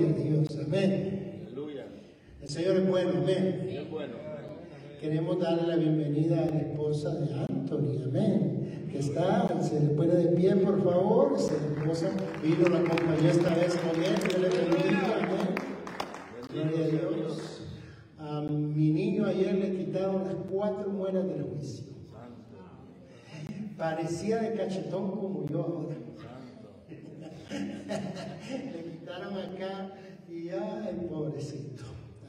Gloria a Dios. Amén. El Señor es bueno. Amén. Queremos darle la bienvenida a la esposa de Anthony. Amén. Que está, se le pone de pie, por favor. Su esposa vino, la acompañó esta vez con él. Que le bendiga. Amén. Gloria a Dios. A mi niño ayer le quitaron las cuatro muelas del juicio. Parecía de cachetón como yo ahora. Le quitaron acá y ya el pobrecito.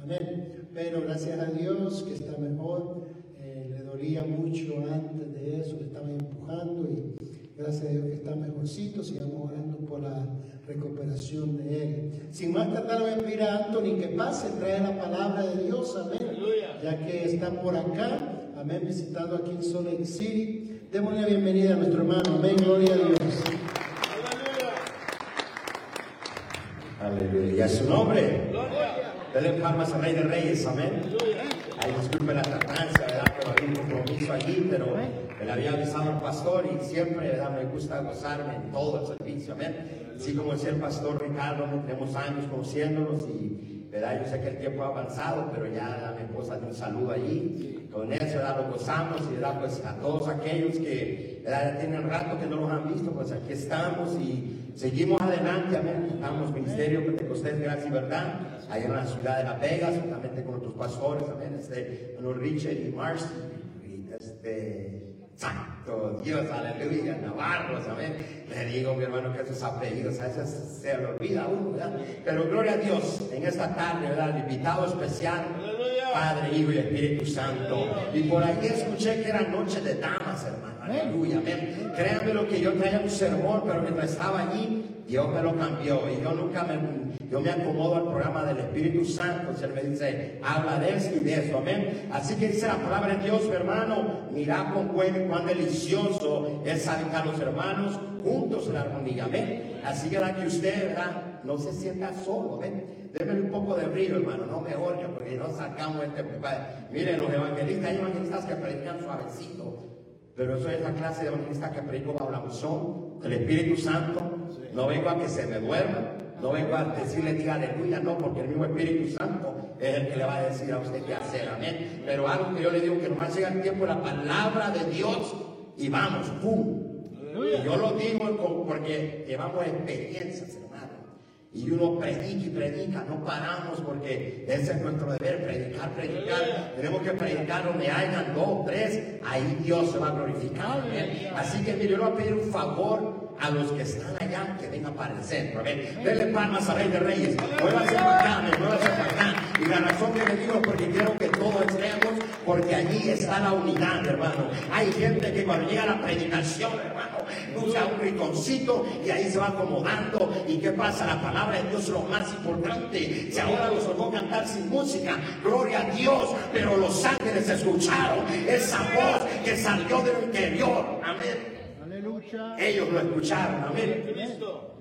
Amén. Pero gracias a Dios que está mejor. Eh, le dolía mucho antes de eso, le estaban empujando y gracias a Dios que está mejorcito. Sigamos orando por la recuperación de él. Sin más tardar, voy a pedir a Anthony que pase, trae la palabra de Dios. Amén. Ya que está por acá. Amén. Visitando aquí en Salt Lake City. Démosle la bienvenida a nuestro hermano. Amén. Gloria a Dios. Aleluya. su nombre. Dele palmas al Rey de Reyes. Amén. Ay, disculpe la tardanza, ¿verdad? Pero había un compromiso allí, pero le había avisado al pastor y siempre, ¿verdad? Me gusta gozarme en todo el servicio. Amén. Así como decía el pastor Ricardo, tenemos años conociéndonos y, ¿verdad? Yo sé que el tiempo ha avanzado, pero ya mi esposa un saludo allí. Con eso, ¿verdad? Lo gozamos y, ¿verdad? Pues a todos aquellos que, ¿verdad? Tienen rato que no los han visto, pues aquí estamos y Seguimos adelante, amén. Estamos Ministerio Pentecostés Gracia y Verdad, allá en la ciudad de Las Vegas, juntamente con otros pastores, amén. Este, Richard y Marcy, y este, Santo Dios, aleluya, Navarros, amén. Le digo, mi hermano, que esos apellidos a veces se le olvida uno, ¿verdad? Pero gloria a Dios, en esta tarde, ¿verdad? El invitado especial, Padre, Hijo y Espíritu Santo. Y por ahí escuché que era noche de damas, hermano. Aleluya, amén. Créanme lo que yo traía un sermón, pero mientras estaba allí, Dios me lo cambió. Y yo nunca me, yo me acomodo al programa del Espíritu Santo. Si Él me dice, habla de eso y de eso, amén. Así que dice la palabra de Dios, mi hermano, mira con cuán, cuán delicioso es salir los hermanos juntos en armonía, amén. Así que que usted, ¿verdad? No se sienta solo, amén. Deme un poco de brillo, hermano, no me oye, porque no sacamos este. Miren, los evangelistas, hay evangelistas que predican suavecito. Pero eso es la clase de evangelista que predico bajo la unción del Espíritu Santo. No vengo a que se me duerma, no vengo a decirle diga aleluya, no, porque el mismo Espíritu Santo es el que le va a decir a usted qué hacer, amén. Pero algo que yo le digo que nomás llega el tiempo la palabra de Dios y vamos, ¡pum! Y yo lo digo porque llevamos experiencias, y uno predica y predica, no paramos porque ese es nuestro deber, predicar, predicar. Tenemos que predicar donde hayan dos, tres, ahí Dios se va a glorificar. Así que mire, yo le voy a pedir un favor a los que están allá que vengan para el centro. Denle palmas a Rey de Reyes. Muévase para acá, muévase para acá. Y la razón que le digo es porque quiero que todos estemos, porque allí está la unidad, hermano. Hay gente que cuando llega la predicación, hermano, usa un rinconcito y ahí se va acomodando. ¿Y qué pasa? La palabra de Dios es lo más importante. Si ahora los oyó cantar sin música, gloria a Dios, pero los ángeles escucharon esa voz que salió del interior. Amén. Ellos lo escucharon, amén.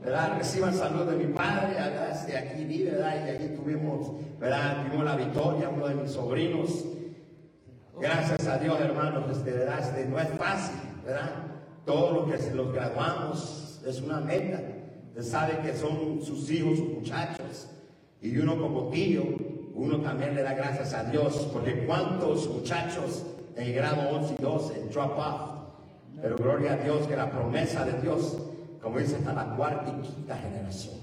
¿Verdad? Reciban salud de mi padre, allá este, aquí vive, ¿verdad? Y aquí tuvimos, ¿verdad? Tuvimos la victoria, uno de mis sobrinos. Gracias a Dios, hermanos, este, ¿verdad? Este, no es fácil, ¿verdad? Todo lo que se los graduamos es una meta. Usted sabe que son sus hijos, sus muchachos. Y uno como tío, uno también le da gracias a Dios, porque cuántos muchachos en el grado 11 y 12 drop off. Pero gloria a Dios que la promesa de Dios, como dice, hasta la cuarta y quinta generación.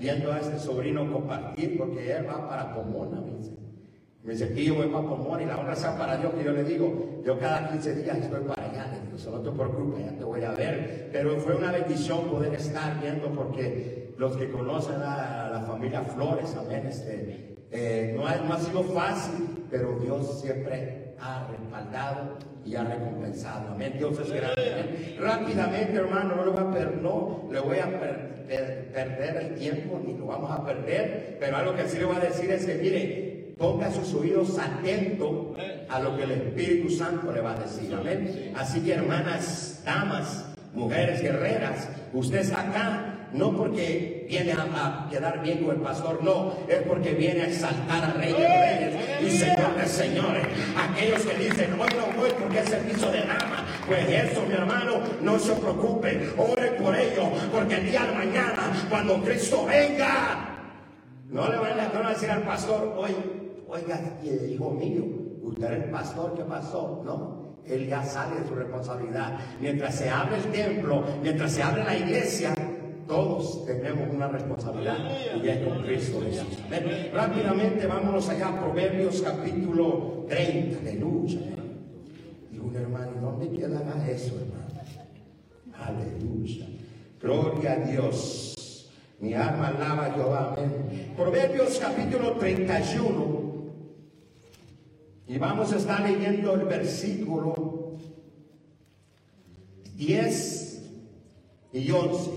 Viendo a este sobrino compartir, porque él va para Pomona, dice. Me dice, yo voy para Pomona y la honra sea para Dios, que yo le digo, yo cada 15 días estoy para allá, le digo, solo te preocupes, ya te voy a ver. Pero fue una bendición poder estar viendo, porque los que conocen a la familia Flores, amén, este, eh, no, ha, no ha sido fácil, pero Dios siempre ha respaldado y ha recompensado. Amén. Dios es grande. Rápidamente, hermano, no le voy a, per no, le voy a perder el tiempo, ni lo vamos a perder. Pero algo que sí le voy a decir es que, mire, ponga sus oídos atentos a lo que el Espíritu Santo le va a decir. Amén. Así que, hermanas, damas, mujeres guerreras, usted está acá no porque viene a, quedar bien con el pastor, no, es porque viene a exaltar a Rey de Reyes y Señor de Señores. Aquellos que dicen, hoy no voy porque es servicio de dama, pues eso, mi hermano, no se preocupen, ore por ello, porque el día de mañana, cuando Cristo venga, No le van a, decir al pastor, oye, oiga, hijo mío, usted es el pastor, ¿qué pasó? No, él ya sale de su responsabilidad. Mientras se abre el templo, mientras se abre la iglesia, todos tenemos una responsabilidad y es con Cristo Jesús. Rápidamente vámonos allá a Proverbios capítulo 30, aleluya. Y un hermano, ¿dónde quedará eso, hermano? Aleluya. Gloria a Dios. Mi alma alaba a Jehová. Amén. Proverbios capítulo 31. Y vamos a estar leyendo el versículo 10 y 11.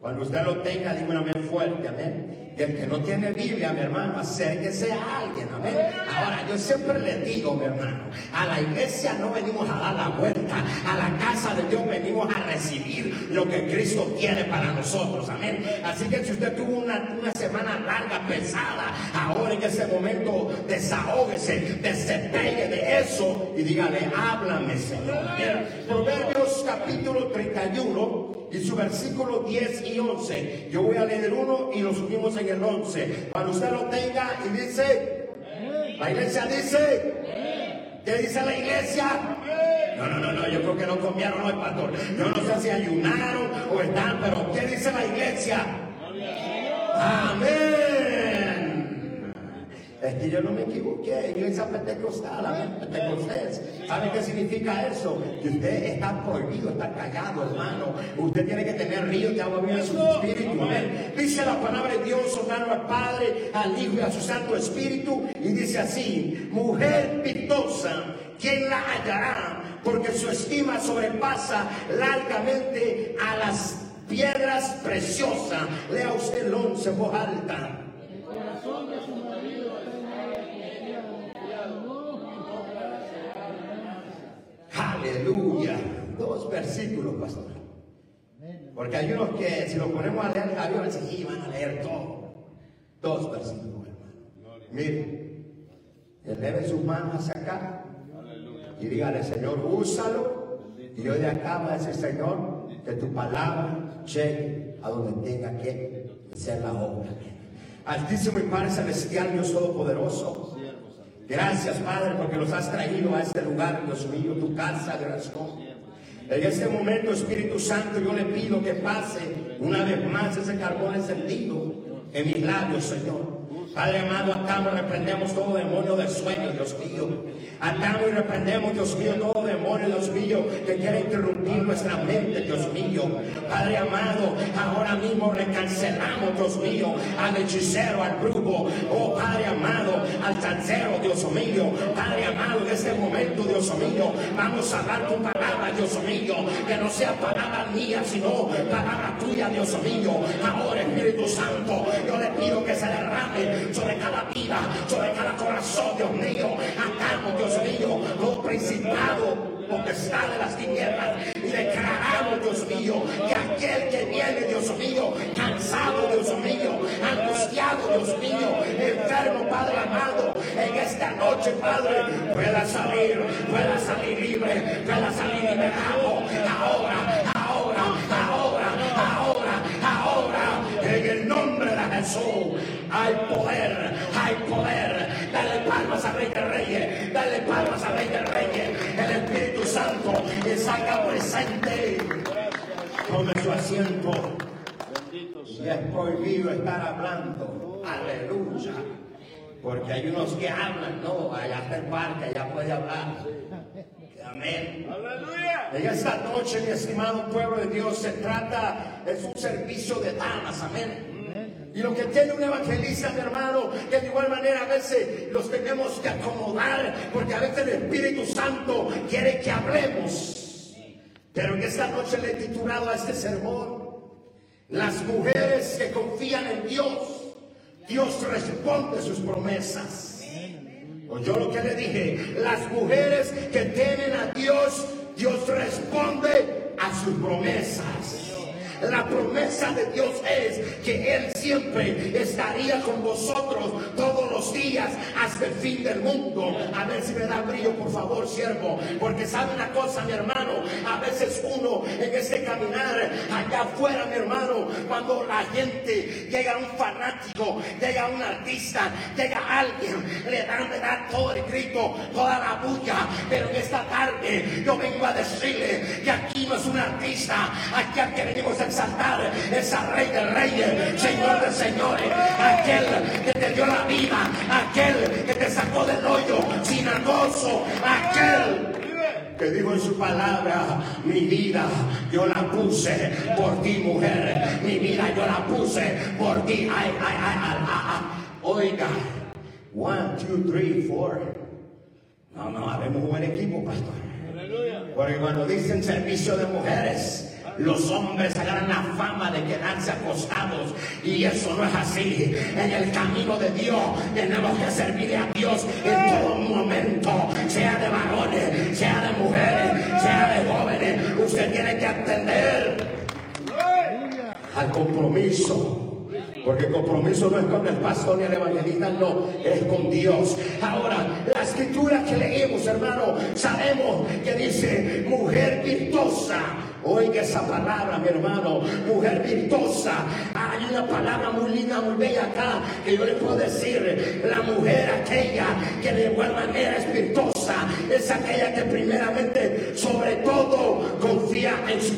Cuando usted lo tenga, dígame amén fuerte, amén. Y el que no tiene Biblia, mi hermano, acérquese a alguien, amén. Ahora, yo siempre le digo, mi hermano, a la iglesia no venimos a dar la vuelta, a la casa de Dios venimos a recibir lo que Cristo tiene para nosotros, amén. Así que si usted tuvo una, una semana larga, pesada, ahora en ese momento desahógese, desempeñe de eso y dígale, háblame, Señor. Proverbios capítulo 31 y su versículo 10 y 11. Yo voy a leer el 1 y lo subimos en el 11. Cuando usted lo tenga y dice, la iglesia dice, ¿qué dice la iglesia? No, no, no, no, yo creo que no comieron hoy, pastor. Yo no sé si ayunaron o están, pero ¿qué dice la iglesia? Amén. Es que yo no me equivoqué, iglesia pentecostal, amén, pentecostés. ¿Sabe qué significa eso? Que usted está prohibido, está callado, hermano. Usted tiene que tener ríos de agua viva en su espíritu, amén. Dice la palabra de Dios, honrando al Padre, al Hijo y a su Santo Espíritu. Y dice así, mujer pitosa, ¿quién la hallará? Porque su estima sobrepasa largamente a las piedras preciosas. Lea usted el once voz alta. Aleluya. Dos versículos, pastor. Porque hay unos que si lo ponemos a leer la Biblia, sí, van a leer todo. Dos versículos, hermano. Mire, eleve sus manos hacia acá y dígale, Señor, úsalo. Y hoy de acá va a decir, Señor, que tu palabra llegue a donde tenga que ser la obra. Altísimo y Padre Celestial, Dios Todopoderoso. Gracias, Padre, porque los has traído a este lugar, Dios mío, tu casa de oración. En este momento, Espíritu Santo, yo le pido que pase una vez más ese carbón encendido en mis labios, Señor. Padre amado, atamos y reprendemos todo demonio del sueño, Dios mío. Atamos y reprendemos, Dios mío, todo demonio, Dios mío, que quiere interrumpir nuestra mente, Dios mío. Padre amado, ahora mismo recancelamos, Dios mío, al hechicero, al brujo, oh Padre amado, al chancero, Dios mío. Padre amado, en este momento, Dios mío, vamos a dar tu palabra, Dios mío, que no sea palabra mía, sino palabra tuya, Dios mío. Ahora, Espíritu Santo, yo le pido que se derrame sobre cada vida, sobre cada corazón, Dios mío. Atamos, Dios mío, los principados está de las tinieblas y declaramos, Dios mío, que aquel que viene, Dios mío, cansado, Dios mío, angustiado, Dios mío, enfermo, Padre amado, en esta noche, Padre, pueda salir, pueda salir libre, pueda salir liberado, ahora, ahora, ahora, ahora, ahora, en el nombre de Jesús, hay poder, hay poder, dale palmas a Rey de Reyes, dale palmas a Rey de Reyes, el Espíritu Santo es acá presente. Tome su asiento. Y es prohibido estar hablando. Aleluya. Porque hay unos que hablan, no, allá está el parque, allá puede hablar. Amén. Aleluya. En esta noche, mi estimado pueblo de Dios, se trata, es un servicio de damas. Amén. Y lo que tiene un evangelista, mi hermano, que de igual manera a veces los tenemos que acomodar, porque a veces el Espíritu Santo quiere que hablemos. Pero en esta noche le he titulado a este sermón, las mujeres que confían en Dios, Dios responde sus promesas. O yo lo que le dije, las mujeres que temen a Dios, Dios responde a sus promesas. La promesa de Dios es que Él siempre estaría con vosotros todos los días hasta el fin del mundo. A ver si me da brillo, por favor, siervo. Porque sabe una cosa, mi hermano, a veces uno en ese caminar allá afuera, mi hermano, cuando la gente llega un fanático, llega un artista, llega alguien, le dan, le dan todo el grito, toda la bulla. Pero en esta tarde yo vengo a decirle que aquí no es un artista, aquí al que venimos a exaltar es al Rey de Reyes, Señor de Señores, aquel que te dio la vida, aquel que te sacó del hoyo sin gozo, aquel que dijo en su palabra, mi vida yo la puse por ti, mujer, mi vida yo la puse por ti. Ay, ay, ay, ay, ay, Oiga, one, two, three, four. No, no, habemos un buen equipo, pastor. Porque cuando dicen servicio de mujeres, los hombres agarran la fama de quedarse acostados y eso no es así. En el camino de Dios tenemos que servirle a Dios en todo momento, sea de varones, sea de mujeres, sea de jóvenes. Usted tiene que atender al compromiso. Porque el compromiso no es con el pastor ni el evangelista, no, es con Dios. Ahora, la escritura que leímos, hermano, sabemos que dice mujer virtuosa Oiga esa palabra, mi hermano, mujer virtuosa. Hay una palabra muy linda, muy bella acá, que yo le puedo decir, la mujer aquella que de igual manera es virtuosa, es aquella que primeramente, sobre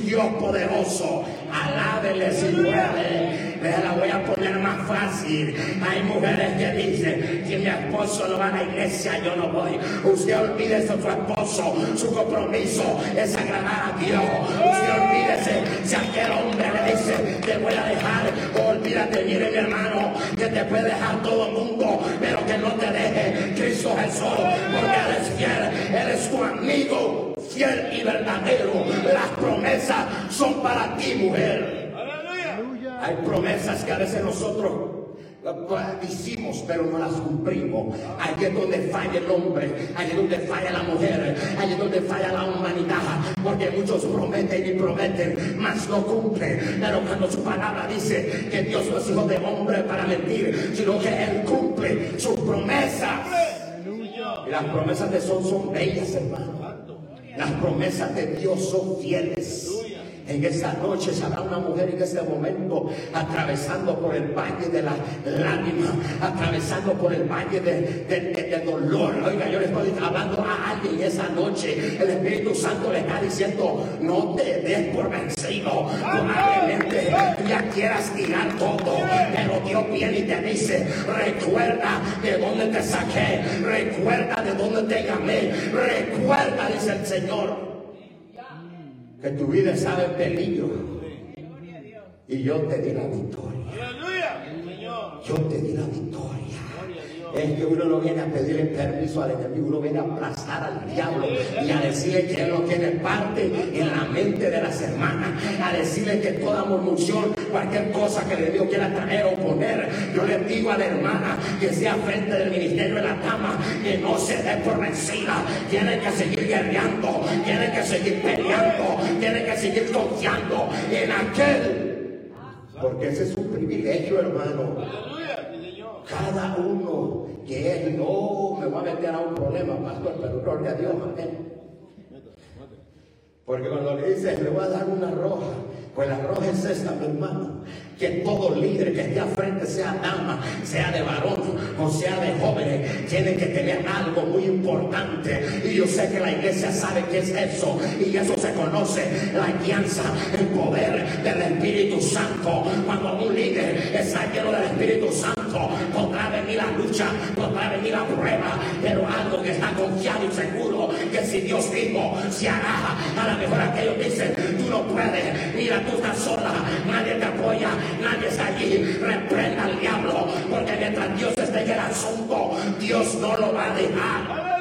Dios poderoso. Alábele si puede. La voy a poner más fácil. Hay mujeres que dicen, que mi esposo no va a la iglesia, yo no voy. Usted olvide a su esposo, su compromiso es agradar a Dios olvídese si aquel hombre le dice te voy a dejar, olvídate, mire mi hermano, que te puede dejar todo el mundo, pero que no te deje Cristo Jesús, porque Él es fiel, Él es tu amigo, fiel y verdadero. Las promesas son para ti, mujer. Hay promesas que a veces nosotros hicimos pero no las cumplimos. Allí es donde falla el hombre, allí es donde falla la mujer, allí es donde falla la humanidad, porque muchos prometen y prometen, mas no cumplen. Pero cuando su palabra dice que Dios no es hijo de hombre para mentir, sino que Él cumple sus promesas. Y las promesas de Dios son bellas, hermano. Las promesas de Dios son fieles. En esta noche habrá una mujer en este momento atravesando por el valle de la lágrima, atravesando por el valle de, dolor. Oiga, yo le estoy hablando a alguien esa noche. El Espíritu Santo le está diciendo, no te des por vencido. Probablemente ya quieras tirar todo, pero Dios viene y te dice, recuerda de dónde te saqué, recuerda de dónde te llamé, recuerda, dice el Señor que tu vida estaba en peligro. Y yo te di la victoria. Yo te di la victoria es que uno no viene a pedirle permiso al enemigo, uno viene a aplastar al diablo y a decirle que él no tiene parte en la mente de las hermanas, a decirle que toda murmuración, cualquier cosa que el Dios quiera traer o poner, yo le digo a la hermana que sea frente del ministerio de la dama, que no se dé por vencida, tiene que seguir guerreando, tiene que seguir peleando, tiene que seguir confiando en aquel, porque ese es un privilegio, hermano. Cada uno que es, no me voy a meter a un problema, pastor, pero gloria a Dios, amén. Porque cuando le dices, le voy a dar una roja, pues la roja es esta, mi hermano que todo líder que esté al frente, sea dama, sea de varón o sea de jóvenes, tiene que tener algo muy importante. Y yo sé que la iglesia sabe qué es eso. Y eso se conoce, la guianza, el poder del Espíritu Santo. Cuando un líder está lleno del Espíritu Santo, podrá venir la lucha, podrá venir la prueba, pero algo que está confiado y seguro, que si Dios dijo, se hará. A lo mejor aquellos dicen, tú no puedes, mira, tú estás sola, nadie te apoya, nadie está allí, reprenda al diablo, porque mientras Dios esté en el asunto, Dios no lo va a dejar.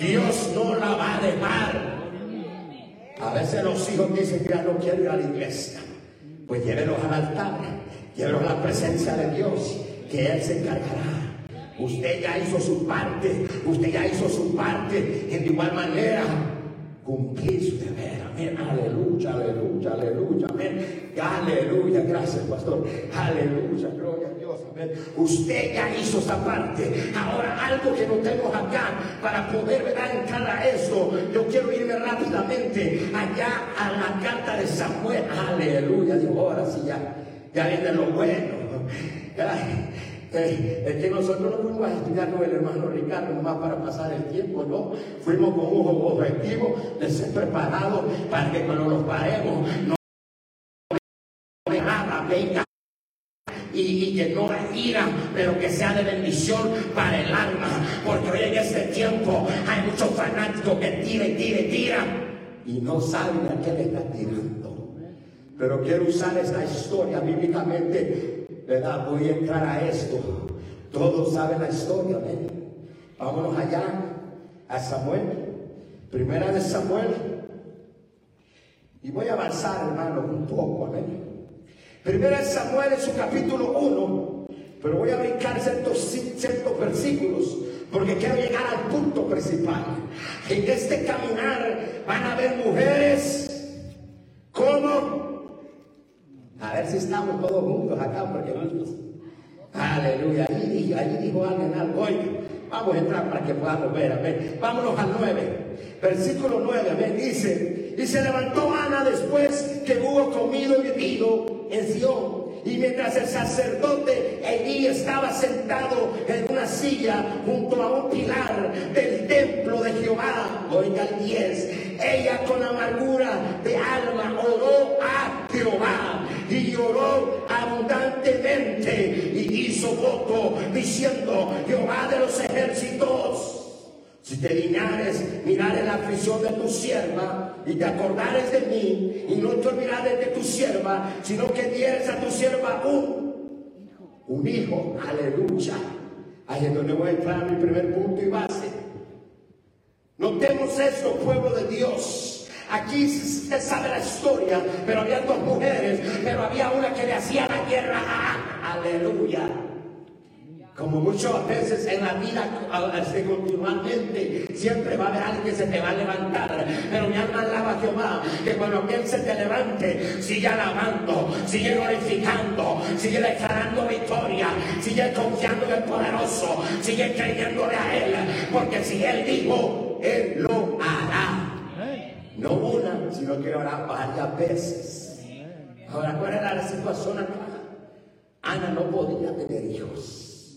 Dios no la va a dejar. A veces los hijos dicen que ya no quiero ir a la iglesia. Pues llévelos al altar, llévelos a la presencia de Dios, que Él se encargará. Usted ya hizo su parte, usted ya hizo su parte. En igual manera, cumplir su deber. Aleluya, aleluya, aleluya. Amén. Aleluya. Gracias, pastor. Aleluya. Gloria a Dios. Amén. Usted ya hizo esa parte. Ahora algo que no tenemos acá para poder ¿verdad? entrar a esto. Yo quiero irme rápidamente allá a la carta de Samuel. Aleluya. Digo, ahora sí ya. Ya viene lo bueno. Es que nosotros no fuimos a estudiar con el hermano Ricardo nomás para pasar el tiempo, no. Fuimos con un objetivo de ser preparados para que cuando nos paremos no nada venga y, y, que no ira, pero que sea de bendición para el alma. Porque hoy en este tiempo hay muchos fanáticos que tira y tira y tira y no saben a qué le están tirando. Pero quiero usar esta historia bíblicamente ¿verdad? Voy a entrar a esto. Todos saben la historia, amén. Vámonos allá a Samuel. Primera de Samuel. Y voy a avanzar, hermano, un poco, amén. Primera de Samuel en su capítulo 1. Pero voy a brincar ciertos, ciertos versículos porque quiero llegar al punto principal. En este caminar van a haber mujeres como a ver si estamos todos juntos acá, porque Aleluya. Ahí, ahí dijo alguien algo. Oye, vamos a entrar para que podamos ver. Amén. Vámonos al 9. Versículo 9. Amén. Dice: Y se levantó Ana después que hubo comido y bebido en Sion. Y mientras el sacerdote allí estaba sentado en una silla junto a un pilar del templo de Jehová, oiga el 10, ella con amargura de alma oró a Jehová y lloró abundantemente y hizo voto diciendo, Jehová de los ejércitos, si te dignares mirar en la aflicción de tu sierva y te acordares de mí y no te olvidares de tu sierva, sino que dieres a tu sierva un, un hijo, aleluya. Ahí es donde voy a entrar mi primer punto y base. Notemos esto, pueblo de Dios. Aquí se sabe la historia, pero había dos mujeres, pero había una que le hacía la guerra. Aleluya. Como muchas veces en la vida, este, continuamente, siempre va a haber alguien que se te va a levantar. Pero mi alma alaba a Jehová, que cuando alguien se te levante, sigue alabando, sigue glorificando, sigue declarando victoria, sigue confiando en el poderoso, sigue creyéndole a Él. Porque si Él dijo, Él lo hará. No una, sino que ahora varias veces. Ahora, ¿cuál era la situación acá? Ana no podía tener hijos.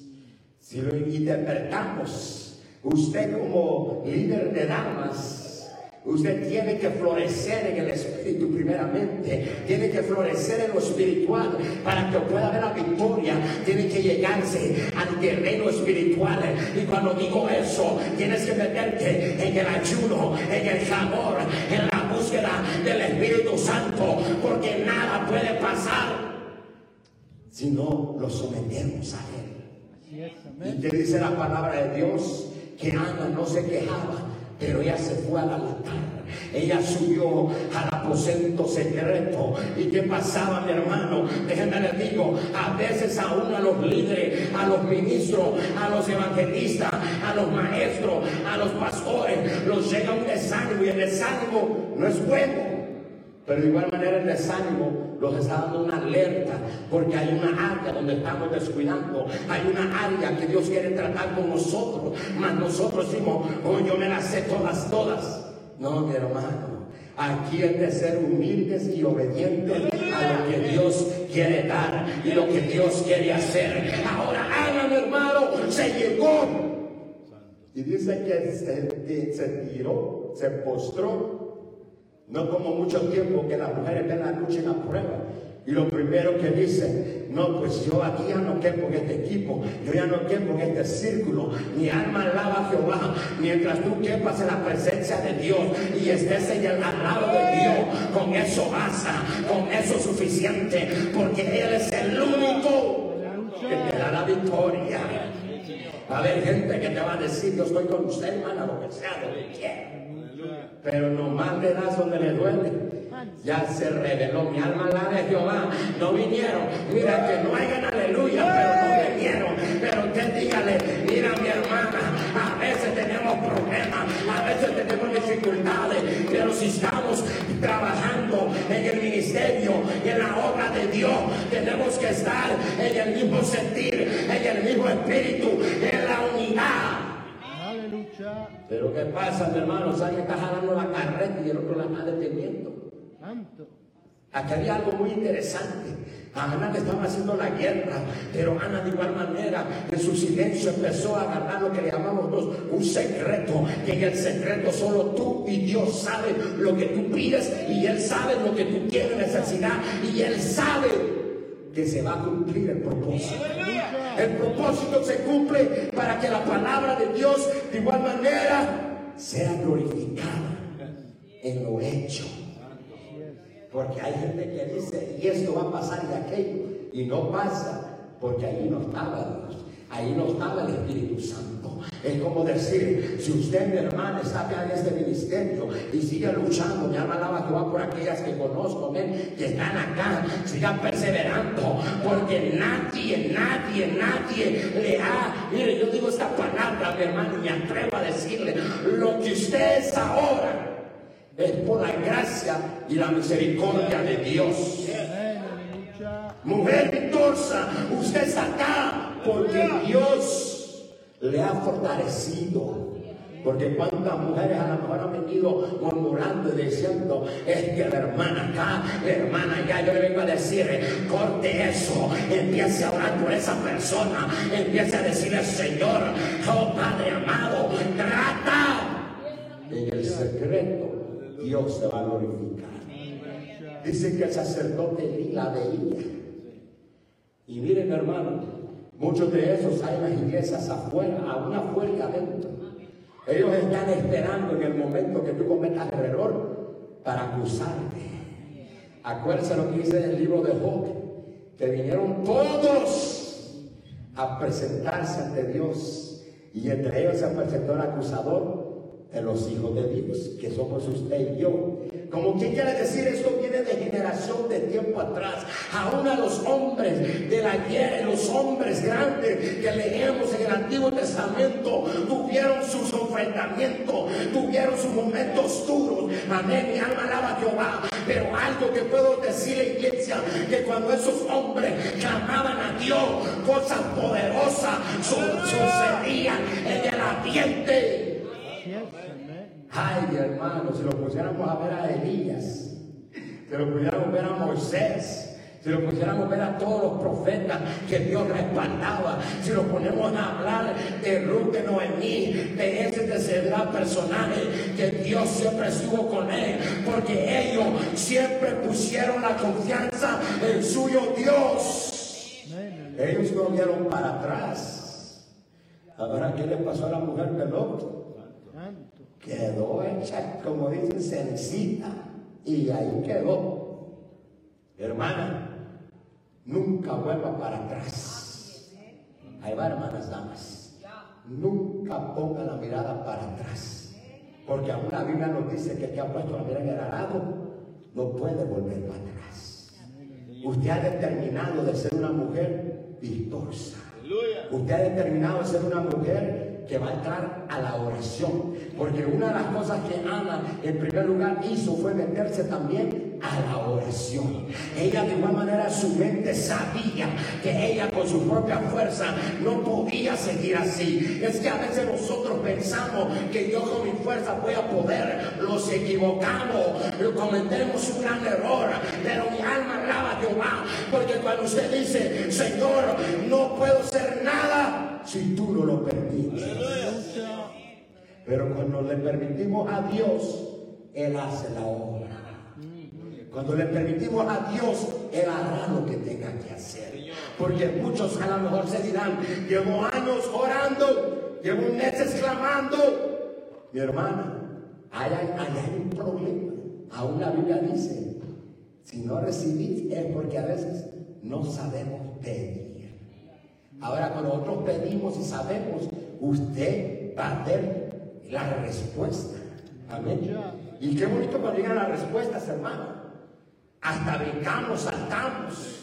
Si lo interpretamos, usted como líder de damas, Usted tiene que florecer en el espíritu primeramente. Tiene que florecer en lo espiritual para que pueda haber la victoria. Tiene que llegarse al terreno espiritual. Y cuando digo eso, tienes que meterte en el ayuno, en el amor, en la búsqueda del Espíritu Santo. Porque nada puede pasar si no lo sometemos a Él. Y te dice la palabra de Dios que Ana no se quejaba pero ella se fue al altar. Ella subió al aposento secreto. ¿Y qué pasaba, mi hermano? Déjenme les digo, a veces aún a los líderes, a los ministros, a los evangelistas, a los maestros, a los pastores, los llega un desánimo y el desánimo no es bueno. Pero de igual manera el desánimo los está dando una alerta porque hay una área donde estamos descuidando. Hay una área que Dios quiere tratar con nosotros. Mas nosotros decimos, oh, yo me las sé todas, todas. No, mi hermano. Aquí es de ser humildes y obedientes a lo que Dios quiere dar y lo que Dios quiere hacer. Ahora Ana, mi hermano, se llegó. Y dice que se, se tiró, se postró no como mucho tiempo que las mujeres ven la lucha y la prueba. Y lo primero que dice, no, pues yo aquí ya no quepo en este equipo, yo ya no quepo en este círculo. Mi alma alaba a Jehová mientras tú quepas en la presencia de Dios y estés en el lado de Dios. Con eso basta, con eso suficiente, porque Él es el único que te da la victoria. Va a haber gente que te va a decir, yo estoy con usted, hermana, lo que sea, lo que. Pero nomás le das donde le duele. Ya se reveló mi alma la de Jehová. No vinieron. Mira que no hayan aleluya, pero no vinieron. Pero usted dígale, mira mi hermana, A veces tenemos problemas, a veces tenemos dificultades, pero si estamos trabajando en el ministerio en la obra de Dios, tenemos que estar en el mismo sentir, en el mismo espíritu, en la unidad. Aleluya. Pero ¿qué pasa, mi hermano? Alguien está jalando la carreta y el otro la está deteniendo. Santo. Aquí había algo muy interesante. A Ana le estaban haciendo la guerra, pero Ana de igual manera en su silencio empezó a agarrar lo que le llamamos dos, un secreto, que en el secreto solo tú y Dios saben lo que tú pides y Él sabe lo que tú tienes necesidad y Él sabe que se va a cumplir el propósito. El propósito se cumple para que la palabra de Dios de igual manera sea glorificada en lo hecho. Porque hay gente que dice, y esto va a pasar y aquello, y no pasa, porque ahí no estaba Dios, ahí no estaba el Espíritu Santo. Es como decir, si usted, mi hermana, está acá en este ministerio y sigue luchando, mi alma alaba Jehová por aquellas que conozco, ven, que están acá, sigan perseverando, porque nadie, nadie, nadie le ha, mire, yo digo esta palabra, mi hermano, y me atrevo a decirle, lo que usted es ahora, es por la gracia y la misericordia de Dios. Mujer victoriosa, usted está acá porque Dios le ha fortalecido. Porque cuántas mujeres a lo mejor han venido murmurando y diciendo, es que la hermana acá, la hermana allá, yo le vengo a decir, corte eso, empiece a orar por esa persona, empiece a decirle, Señor, oh Padre amado, trata en el secreto, Dios se va a glorificar. Dice que el sacerdote la veía. Y miren, hermano, muchos de esos hay en las iglesias afuera, aún afuera y adentro. Ellos están esperando en el momento que tú cometas el error para acusarte. Acuérdense lo que dice en el libro de Job, que vinieron todos a presentarse ante Dios. Y entre ellos se presentó el acusador de los hijos de Dios, que somos usted y yo. Como quien quiere decir, esto viene de generación de tiempo atrás. Aún a los hombres de la guerra, los hombres grandes que leemos en el Antiguo Testamento, tuvieron sus enfrentamientos, tuvieron sus momentos duros. Amén, mi alma alaba a Jehová. Pero algo que puedo decir, iglesia, que cuando esos hombres clamaban a Dios, cosas poderosas su- sucedían en el ambiente. Ay, hermano, si lo pusiéramos a ver a Elías, si lo pudiéramos ver a Moisés, si lo pudiéramos ver a todos los profetas que Dios respaldaba, si lo ponemos a hablar de Ruth, de Noemí, de ese tercer personaje que Dios siempre estuvo con él, porque ellos siempre pusieron la confianza en suyo Dios. Ellos no vieron para atrás. Ahora, ¿qué le pasó a la mujer de Lot? Quedó hecha, como dicen, sencilla. Y ahí quedó. Hermana, nunca vuelva para atrás. Ahí va, hermanas damas. Nunca ponga la mirada para atrás. Porque aún la Biblia nos dice que el que ha puesto la mirada en el arado no puede volver para atrás. Usted ha determinado de ser una mujer victoriosa. Usted ha determinado de ser una mujer que va a entrar a la oración. Porque una de las cosas que Ana en primer lugar hizo fue meterse también a la oración. Ella de igual manera su mente sabía que ella con su propia fuerza no podía seguir así. Es que a veces nosotros pensamos que yo con mi fuerza voy a poder. Los equivocamos, cometemos un gran error. Pero mi alma alaba a Jehová. Porque cuando usted dice, Señor, no puedo hacer nada si tú no lo permites. Pero cuando le permitimos a Dios, Él hace la obra. Cuando le permitimos a Dios, Él hará lo que tenga que hacer. Porque muchos a lo mejor se dirán, llevo años orando, llevo meses clamando. Mi hermana, hay, hay un problema. Aún la Biblia dice, si no recibís es porque a veces no sabemos pedir. Ahora, cuando nosotros pedimos y sabemos, usted va a ver la respuesta. Amén. Y qué bonito cuando llegan las respuestas, hermano. Hasta brincamos, saltamos.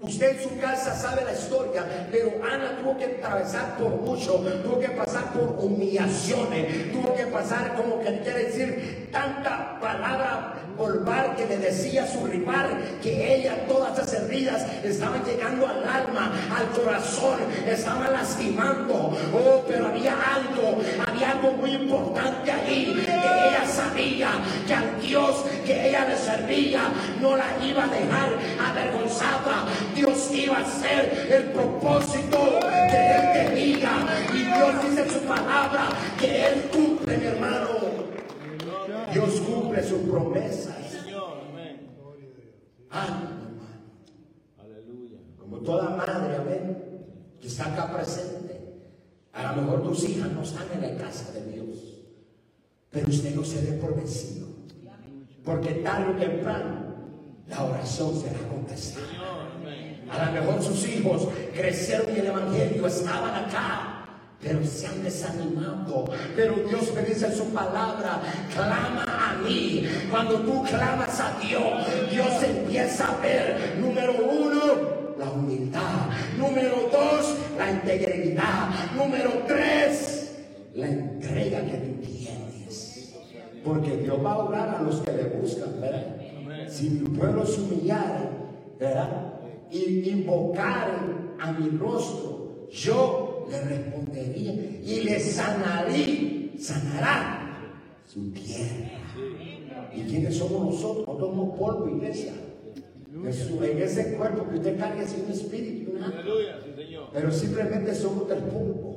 Usted en su casa sabe la historia, pero Ana tuvo que atravesar por mucho, tuvo que pasar por humillaciones, tuvo que pasar como que quiere decir tanta palabra volvar que le decía su rival que ella todas esas heridas estaban llegando al alma, al corazón, estaban lastimando. Oh, pero había algo, había algo muy importante allí, que ella sabía que al Dios que ella le servía no la iba a dejar avergonzada Dios iba a hacer el propósito que Él tenía. Y Dios dice su palabra que Él cumple, mi hermano. Dios cumple sus promesas. Ánimo, Aleluya. Como toda madre, amén, que está acá presente. A lo mejor tus hijas no están en la casa de Dios. Pero usted no se dé por vencido. Porque tarde o temprano la oración será contestada. A lo mejor sus hijos crecieron en el Evangelio, estaban acá, pero se han desanimado. Pero Dios me dice en su palabra, clama a mí. Cuando tú clamas a Dios, Dios empieza a ver, número uno, la humildad. Número dos, la integridad. Número tres, la entrega que tú tienes. Porque Dios va a orar a los que le buscan, ¿verdad? Si mi pueblo se humillara, ¿verdad? y invocar a mi rostro, yo le respondería y le sanaré, sanará su tierra. ¿Y quiénes somos nosotros? No somos polvo, iglesia. En ese cuerpo que usted carga es un espíritu, pero simplemente somos del polvo.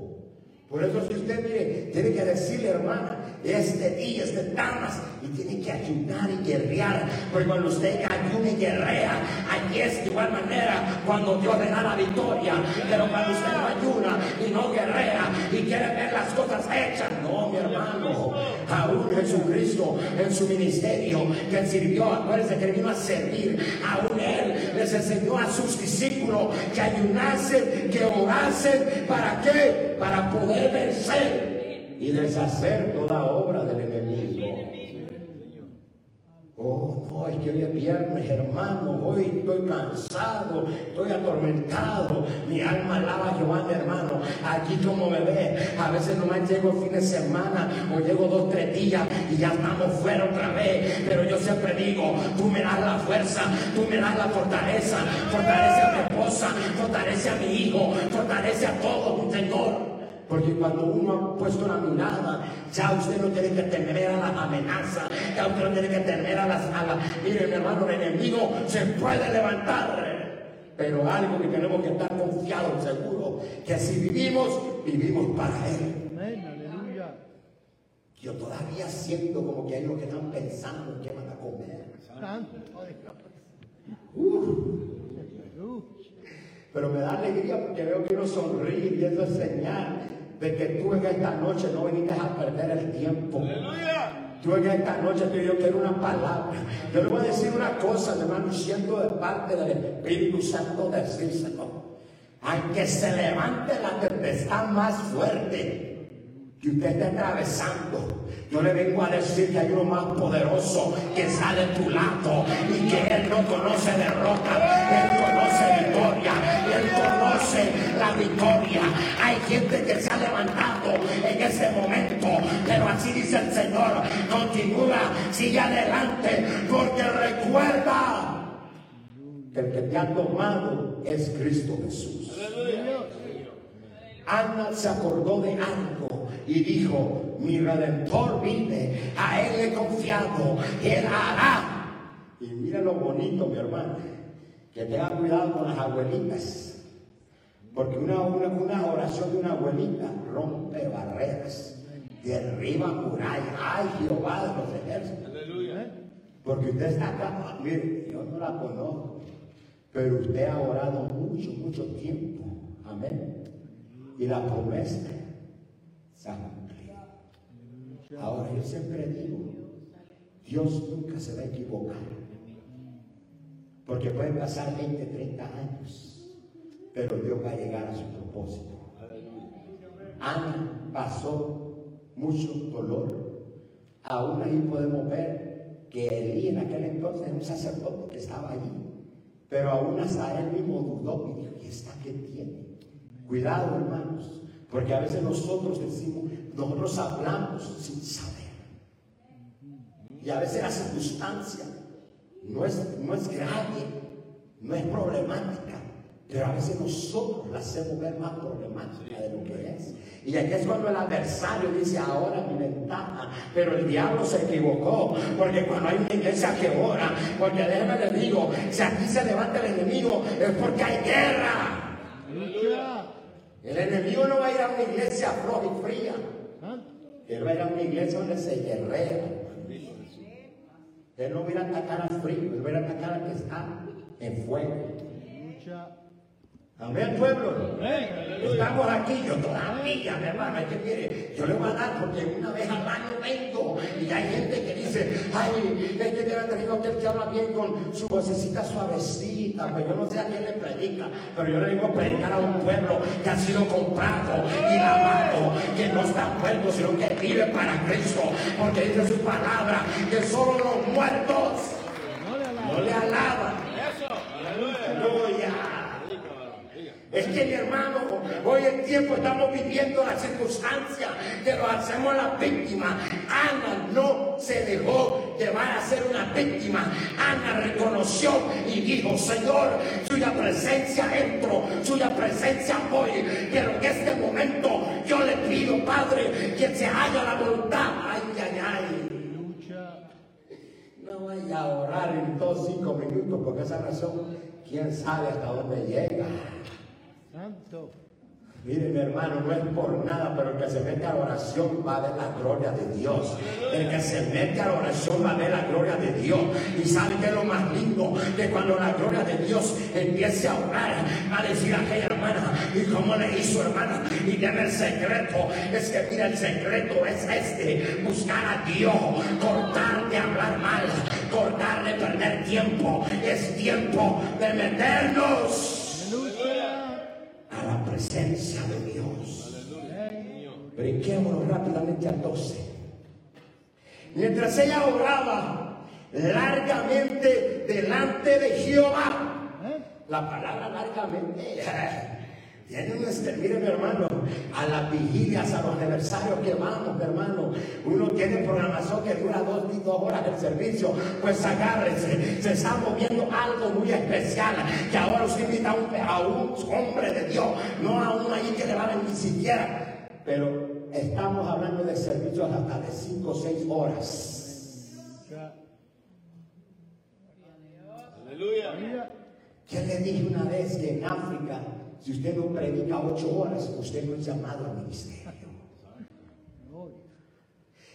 Por eso si usted mire, tiene que decirle, hermana, este día es de damas y tiene que ayunar y guerrear. Porque cuando usted ayuna y guerrea, allí es de igual manera cuando Dios le da la victoria. Pero cuando usted no ayuna y no guerrea y quiere ver las cosas hechas, mi hermano. Aún Jesucristo en su ministerio que sirvió, acuérdense que vino a servir, aún Él les enseñó a sus discípulos que ayunasen, que orasen, ¿para qué? Para poder vencer y deshacer toda obra del enemigo. Oh, no, es que hoy es viernes, hermano. Hoy estoy cansado, estoy atormentado. Mi alma alaba a Jehová, mi hermano. Aquí como me a veces nomás llego fin de semana o llego dos, tres días y ya estamos fuera otra vez. Pero yo siempre digo, tú me das la fuerza, tú me das la fortaleza. Fortalece a mi esposa, fortalece a mi hijo, fortalece a todo, Señor. Porque cuando uno ha puesto la mirada, ya usted no tiene que temer a las amenazas, ya usted no tiene que temer a las... A mire, mi hermano, el enemigo se puede levantar. Pero algo que tenemos que estar confiados, seguros, que si vivimos, vivimos para Él. Yo todavía siento como que hay los que están pensando en qué van a comer. Pero me da alegría porque veo que uno sonríe y eso es señal de que tú en esta noche no viniste a perder el tiempo. Tú en esta noche te yo quiero una palabra. Yo le voy a decir una cosa, hermano, siendo de parte del Espíritu Santo decírselo. Aunque se levante la tempestad más fuerte que usted esté atravesando, yo le vengo a decir que hay uno más poderoso que sale de tu lado y que Él no conoce derrota, victoria, conoce la victoria. Hay gente que se ha levantado en ese momento, pero así dice el Señor, continúa, sigue adelante, porque recuerda que el que te ha tomado es Cristo Jesús. Ana se acordó de algo y dijo, mi redentor vive, a él he confiado, él hará. Y mira lo bonito, mi hermano, que tenga cuidado con las abuelitas. Porque una, una, oración de una abuelita rompe barreras, derriba murallas. ¡Ay, Jehová de los ejércitos! Porque usted está acá, mire, yo no la conozco, pero usted ha orado mucho, mucho tiempo. Amén. Y la promesa se ha cumplido. Ahora yo siempre digo, Dios nunca se va a equivocar. Porque pueden pasar 20, 30 años, pero Dios va a llegar a su propósito. Ana pasó mucho dolor. Aún ahí podemos ver que Elí en aquel entonces, un sacerdote que estaba allí, Pero aún hasta él mismo dudó y dijo, ¿y esta qué tiene? Cuidado, hermanos, porque a veces nosotros decimos, nosotros hablamos sin saber. Y a veces la circunstancia no es, no es grave, no es problemática, pero a veces nosotros la hacemos ver más problemática de lo que es. Y aquí es cuando el adversario dice, ahora mi ventaja, pero el diablo se equivocó, porque cuando hay una iglesia que ora, porque déjeme le digo, si aquí se levanta el enemigo, es porque hay guerra. El enemigo no va a ir a una iglesia floja y fría. Él va a ir a una iglesia donde se guerrea. Él no va a ir a atacar al frío, él va a ir a atacar al que está en fuego. Amén, pueblo. Estamos aquí, yo todavía, mi hermano, es que mire, yo le voy a dar porque una vez al año vengo y hay gente que dice, ay, es que tener usted que habla bien con su vocecita suavecita, pues yo no sé a quién le predica, pero yo le digo a predicar a un pueblo que ha sido comprado y lavado, que no está muerto, sino que vive para Cristo, porque dice su palabra, que solo los muertos no le alaban. Es que mi hermano, hoy en tiempo estamos viviendo la circunstancia que lo hacemos la víctima. Ana no se dejó llevar a ser una víctima. Ana reconoció y dijo, Señor, suya presencia entro, suya presencia voy. Pero en este momento yo le pido, Padre, que se haga la voluntad. Ay, ay, ay. No vaya a orar en dos cinco minutos porque esa razón, quién sabe hasta dónde llega. Santo. Mire mi hermano, no es por nada, pero el que se mete a la oración va a ver la gloria de Dios. El que se mete a la oración va a ver la gloria de Dios. Y sabe que es lo más lindo, que cuando la gloria de Dios empiece a orar, va a decir a aquella hermana, y como le hizo hermana, y debe el secreto, es que mira, el secreto es este, buscar a Dios, cortar de hablar mal, cortar de perder tiempo. Es tiempo de meternos presencia de Dios. Brinquémonos rápidamente al 12. Mientras ella oraba largamente delante de Jehová, la palabra largamente mire mi hermano, a las vigilias, a los aniversarios que vamos, mi hermano. Uno tiene programación que dura dos, dos horas el servicio. Pues agárrese, se está moviendo algo muy especial. Que ahora usted invita a un, hombre de Dios, no a uno ahí que le vale ni siquiera. Pero estamos hablando de servicios hasta de cinco o seis horas. Aleluya. ¿Quién le dije una vez que en África si usted no predica ocho horas, usted no es llamado al ministerio.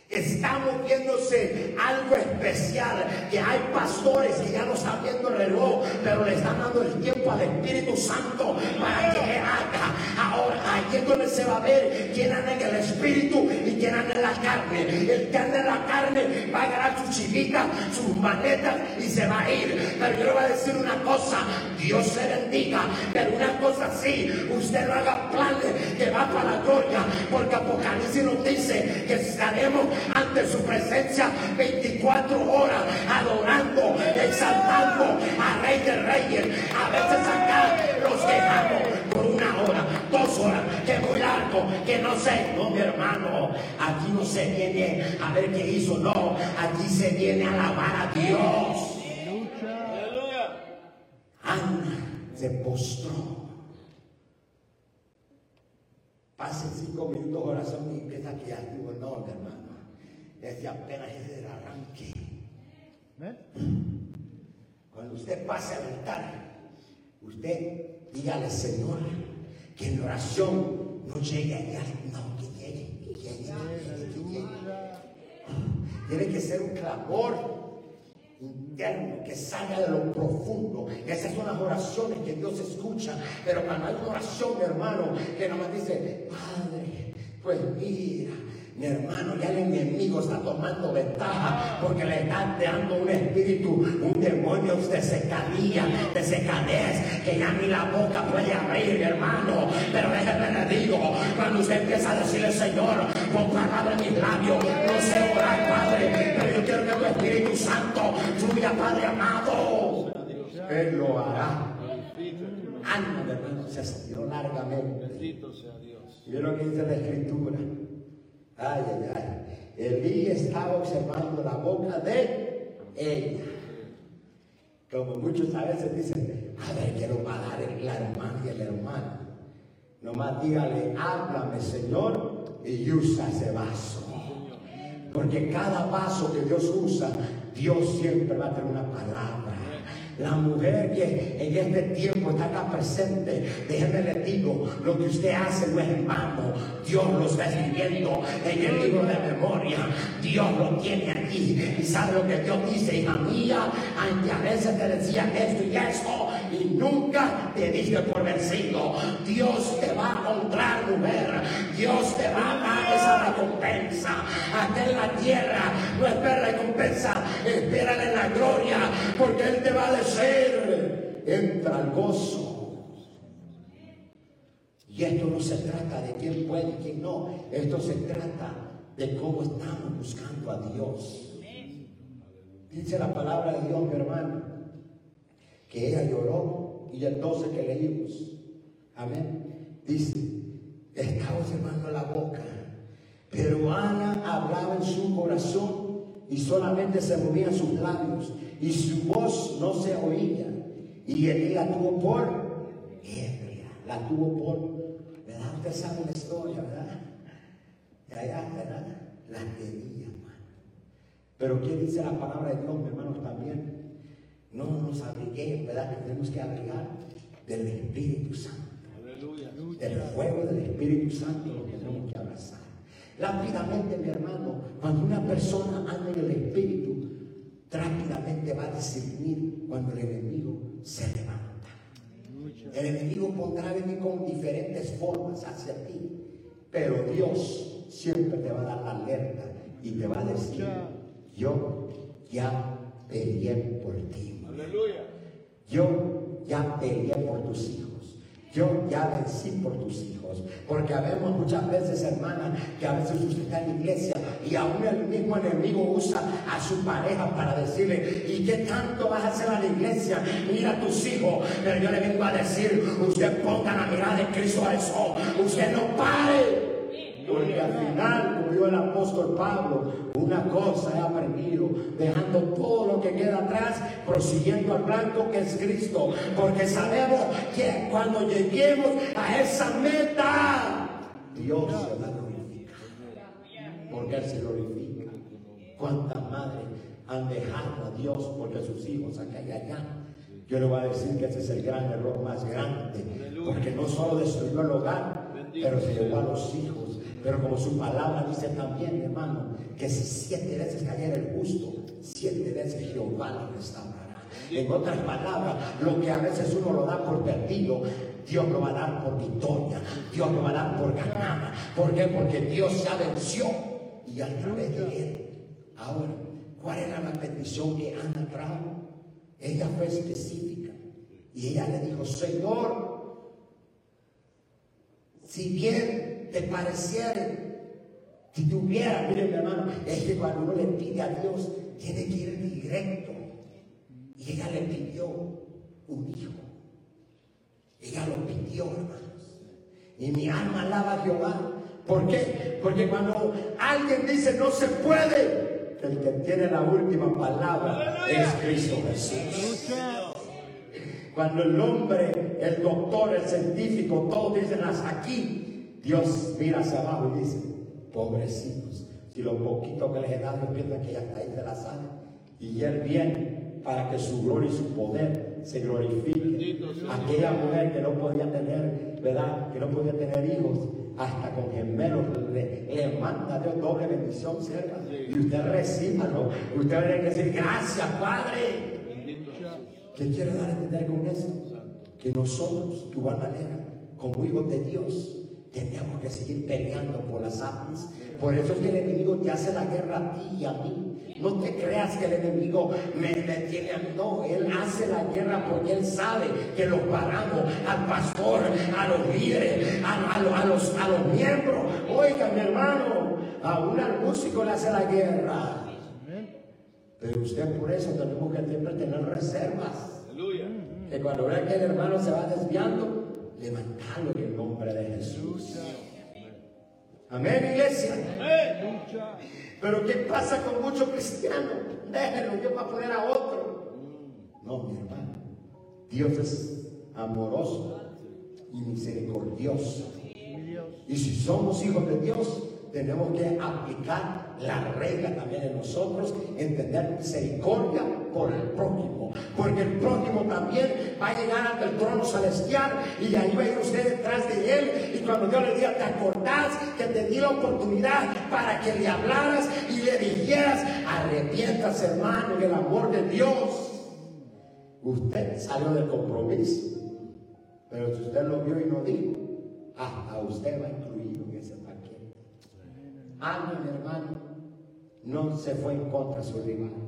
Estamos viéndose algo especial, que hay pastores que ya no están viendo el reloj, pero le están dando el tiempo al Espíritu Santo para que haga. Ahora, aquí es donde se va a ver quién anda en el Espíritu y quién anda en la carne. El que anda en la carne va a agarrar su chivita, sus maletas y se va a ir. Pero yo le voy a decir una cosa, Dios se bendiga, pero una cosa sí, usted no haga planes que va para la gloria, porque Apocalipsis nos dice que estaremos ante su presencia 24 horas, adorando, exaltando a Rey de Reyes. A veces acá los quejamos por una hora, dos horas, que muy largo, que no sé. No, mi hermano, aquí no se viene a ver qué hizo, no, aquí se viene a alabar a Dios. Ana se postró. Pasen cinco minutos oración y empieza aquí digo, no, hermano desde apenas es el arranque. Cuando usted pase al altar, usted dígale, Señor, que en oración no llegue allá, no, que llegue, que llegue, que llegue. Tiene que ser un clamor interno que salga de lo profundo. Esas son las oraciones que Dios escucha. Pero cuando hay una oración, mi hermano, que nomás dice, Padre, pues mira, mi hermano, ya el enemigo está tomando ventaja porque le está dando un espíritu, un demonio de secadilla, de secadez, que ya ni la boca puede abrir, mi hermano. Pero déjeme le digo, cuando usted empieza a decirle, Señor, con palabras en mis labios, no sé orar, Padre, pero yo quiero que tu Espíritu Santo fluya, Padre amado. Él lo hará. Anda, hermano, se estiró largamente. Bendito sea Dios. Y lo que dice la escritura. Ay, ay, ay. Elí estaba observando la boca de ella. Como muchos a veces dicen, a ver, ¿qué nos va a dar la hermana y el hermano? Nomás dígale, háblame, Señor, y usa ese vaso. Porque cada vaso que Dios usa, Dios siempre va a tener una palabra. La mujer que en este tiempo está acá presente, déjeme le digo, lo que usted hace no es en vano. Dios lo está escribiendo en el libro de memoria. Dios lo tiene aquí. Y sabe lo que Dios dice, hija mía, aunque a veces te decía esto y esto, y nunca te diste por vencido. Dios te va a honrar, mujer. Dios te va a dar esa recompensa. Acá en la tierra no espera recompensa, espera en la gloria, porque Él te va a decir, entra al gozo. Y esto no se trata de quién puede y quién no. Esto se trata de cómo estamos buscando a Dios. Dice la palabra de Dios, mi hermano, que ella lloró y 12 que leímos. Amén. Dice, estaba observando la boca, pero Ana hablaba en su corazón y solamente se movían sus labios y su voz no se oía. Y la tuvo por ebria, la tuvo por ¿Verdad? Usted sabe la historia, ¿verdad? Ya, ¿verdad? La tenía, hermano. Pero ¿qué dice la palabra de Dios, mi hermanos, también? No nos abriguemos, ¿verdad? Que tenemos que abrigar del Espíritu Santo. Aleluya. Del fuego del Espíritu Santo lo tenemos que abrazar. Rápidamente, mi hermano, cuando una persona anda en el Espíritu, rápidamente va a discernir cuando el enemigo se levanta. El enemigo podrá venir con diferentes formas hacia ti, pero Dios siempre te va a dar la alerta y te va a decir, yo ya peleé por ti. Aleluya. Yo ya peleé por tus hijos. Yo ya vencí por tus hijos. Porque habemos muchas veces, hermana, que a veces usted está en la iglesia y aún el mismo enemigo usa a su pareja para decirle, ¿y qué tanto vas a hacer a la iglesia? Mira a tus hijos. Pero yo le vengo a decir, usted ponga la mirada de Cristo a eso. Usted no pare. Porque al final, como dijo el apóstol Pablo, una cosa he aprendido, dejando todo lo que queda atrás, prosiguiendo al blanco que es Cristo. Porque sabemos que cuando lleguemos a esa meta, Dios se va a glorificar. Porque Él se glorifica. ¿Cuántas madres han dejado a Dios porque sus hijos acá y allá? Yo le voy a decir que ese es el gran error más grande. Porque no solo destruyó el hogar, pero se llevó a los hijos. Pero como su palabra dice también, hermano, que si siete veces cayera el justo, siete veces Jehová lo restaurará. En otras palabras, lo que a veces uno lo da por perdido, Dios lo va a dar por victoria, Dios lo va a dar por ganada. ¿Por qué? Porque Dios ya venció y a través de él. Ahora, ¿cuál era la petición que Ana trajo? Ella fue específica y ella le dijo, Señor, si bien te pareciera, si tuviera, mire mi hermano, es que cuando uno le pide a Dios, tiene que ir directo. Y ella le pidió un hijo. Ella lo pidió, hermanos. Y mi alma alaba a Jehová. ¿Por qué? Porque cuando alguien dice no se puede, el que tiene la última palabra es Cristo Jesús. Cuando el hombre, el doctor, el científico, todos dicen hasta aquí, Dios mira hacia abajo y dice, pobrecitos, si lo poquito que les he dado piensan que ya está ahí de la sala. Y Él viene para que su gloria y su poder se glorifique. Aquella mujer que no podía tener, ¿verdad? Que no podía tener hijos, hasta con gemelos le, le manda Dios doble bendición, sierva. Y usted recíbalo. Usted tiene que decir, gracias, Padre. ¿Qué quiere dar a entender con eso? Que nosotros, tu manera, como hijos de Dios, peleando por las almas. Por eso es que el enemigo te hace la guerra a ti y a mí. No te creas que el enemigo me, me tiene a mí. No, él hace la guerra porque él sabe que los paramos al pastor, a los líderes, a, a, a los, a los miembros. Oiga, mi hermano, aún al músico le hace la guerra. Pero usted por eso tenemos que siempre tener reservas. Aleluya. Que cuando vean que el hermano se va desviando, levantarlo en el nombre de Jesús. Amén, iglesia. Amén. Pero ¿qué pasa con muchos cristianos? Déjenlo, Dios va a poner a otro. No, mi hermano. Dios es amoroso y misericordioso. Y si somos hijos de Dios, tenemos que aplicar la regla también en nosotros, entender misericordia por el prójimo. Porque el prójimo también va a llegar ante el trono celestial y ahí va a ir usted detrás de él. Y cuando Dios le diga, te acordás que te di la oportunidad para que le hablaras y le dijeras, arrepientas hermano en el amor de Dios. Usted salió del compromiso. Pero si usted lo vio y no dijo, ah, a usted va incluido en ese paquete. Mi hermano, no se fue en contra de su rival.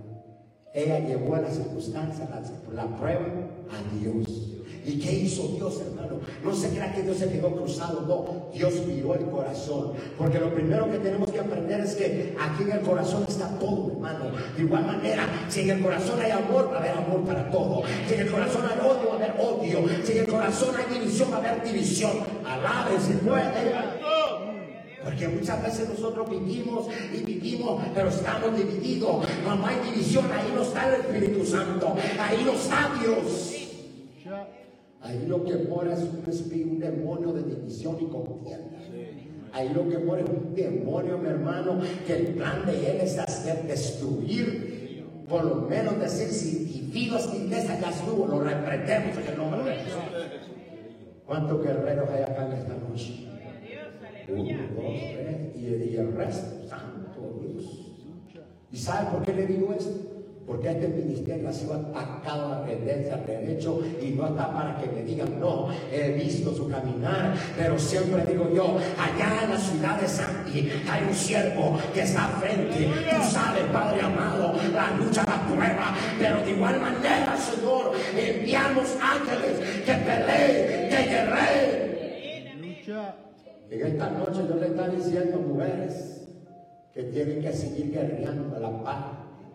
Ella llevó a la circunstancia, la, prueba a Dios. ¿Y qué hizo Dios, hermano? No se crea que Dios se quedó cruzado, no. Dios miró el corazón. Porque lo primero que tenemos que aprender es que aquí en el corazón está todo, hermano. De igual manera, si en el corazón hay amor, va a haber amor para todo. Si en el corazón hay odio, va a haber odio. Si en el corazón hay división, va a haber división. Alabe puede. Porque muchas veces nosotros vivimos y vivimos, pero estamos divididos. No hay división, ahí no está el Espíritu Santo, ahí no está Dios. Ahí lo que mora es un espíritu, un demonio de división y contienda. Ahí lo que mora es un demonio, mi hermano, que el plan de él es hacer destruir, por lo menos decir, si individuos de iglesia ya estuvo, lo reprendemos en el nombre de Jesús. ¿Cuántos guerreros hay acá en esta noche? Uno, dos, tres, y, y el resto, santo Dios. ¿Y sabe por qué le digo esto? Porque este ministerio ha sido atacado a la tendencia, al derecho, y no está para que me digan, no, he visto su caminar, pero siempre digo yo, allá en la ciudad de Santi hay un siervo que está frente, tú sabes, Padre amado, la lucha, la prueba, pero de igual manera, Señor, enviamos ángeles que peleen, que guerreen. En esta noche yo le está diciendo, mujeres, que tienen que seguir guerreando a la paz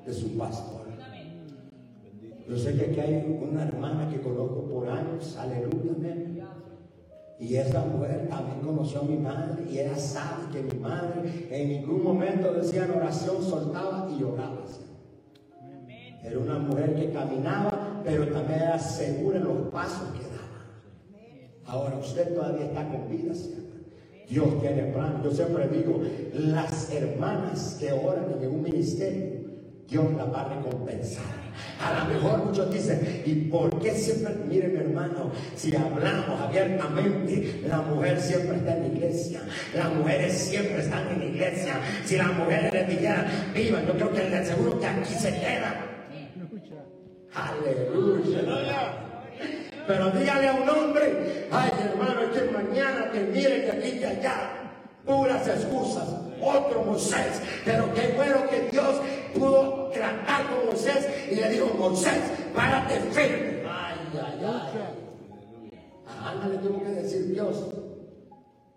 de su pastor. Yo sé que aquí hay una hermana que conozco por años, aleluya, amén. Y esa mujer también conoció a mi madre y ella sabe que mi madre en ningún momento decía en oración, soltaba y lloraba. Era una mujer que caminaba, pero también era segura en los pasos que daba. Ahora usted todavía está con vida, ¿cierto? Dios tiene plan. Yo siempre digo, las hermanas que oran en un ministerio, Dios las va a recompensar. A lo mejor muchos dicen, ¿y por qué siempre, mire mi hermano, si hablamos abiertamente, la mujer siempre está en la iglesia, las mujeres siempre están en la iglesia. Si las mujeres les dijeran, vivan, yo creo que les aseguro que aquí se quedan. Aleluya. Pero dígale a un hombre, ay hermano, es que mañana te mire que aquí que allá. Puras excusas. Otro Moisés. Pero qué bueno que Dios pudo tratar con Moisés y le dijo, Moisés, párate firme. Ay, ay, ay. A Ana le tuvo que decir Dios,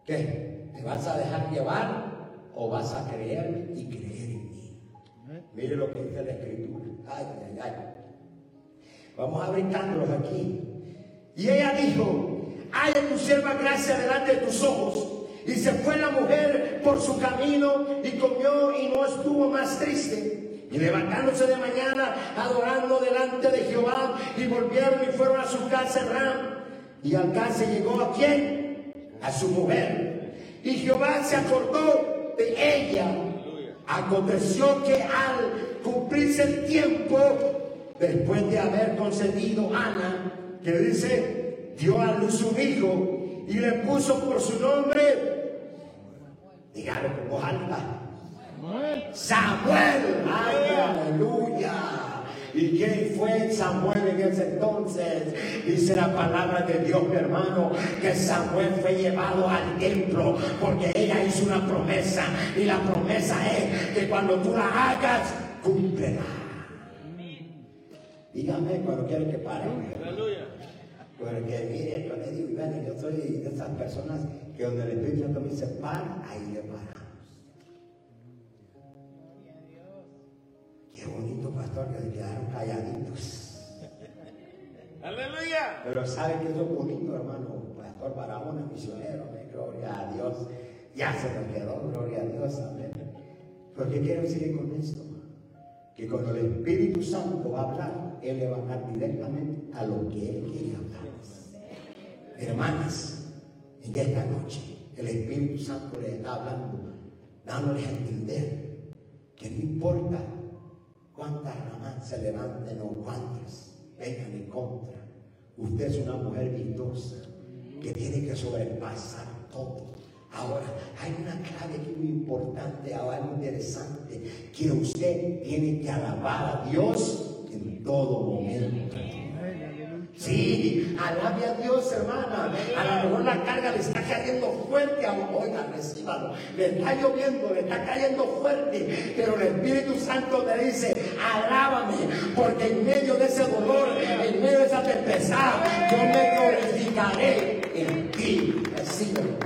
¿qué? ¿Te vas a dejar llevar o vas a creer y creer en mí? Mire lo que dice la escritura. Ay, ay, ay. Vamos a brincándolos aquí. Y ella dijo, hay en tu sierva gracia delante de tus ojos. Y se fue la mujer por su camino y comió y no estuvo más triste. Y levantándose de mañana, adorando delante de Jehová, y volvieron y fueron a su casa Ram. Y al casa llegó a quién? A su mujer. Y Jehová se acordó de ella. Aconteció que al cumplirse el tiempo, después de haber concedido Ana, que dice, dio a luz un hijo y le puso por su nombre, dígalo con voz alta, Samuel, ay, aleluya. ¿Y quién fue Samuel en ese entonces? Dice la palabra de Dios, mi hermano, que Samuel fue llevado al templo porque ella hizo una promesa. Y la promesa es que cuando tú la hagas, cúmplela. Dígame cuando quieren que pare. Aleluya. Porque mire, yo le digo, yo soy de esas personas que donde el Espíritu Santo me dice, para, ahí le paramos. Qué bonito, pastor, que se quedaron calladitos. Aleluya. Pero ¿sabe qué es lo bonito, hermano? Pastor Barahona, misionero, amén, gloria a Dios. Ya se nos quedó, gloria a Dios, amén. ¿Por qué quiero seguir con esto? Que cuando el Espíritu Santo va a hablar, Él le va a hablar directamente a lo que Él quiere hablar. Hermanas, en esta noche el Espíritu Santo le está hablando, dándoles a entender que no importa cuántas ramas se levanten o cuántas vengan en contra, usted es una mujer virtuosa que tiene que sobrepasar todo. Ahora, hay una clave muy importante, ahora algo interesante, que usted tiene que alabar a Dios en todo momento. Sí, alabe a Dios, hermana. A lo mejor la carga le está cayendo fuerte a oiga, recíbalo. Le está lloviendo, le está cayendo fuerte. Pero el Espíritu Santo le dice, alábame, porque en medio de ese dolor, en medio de esa tempestad, yo me glorificaré en ti. Recíbelo,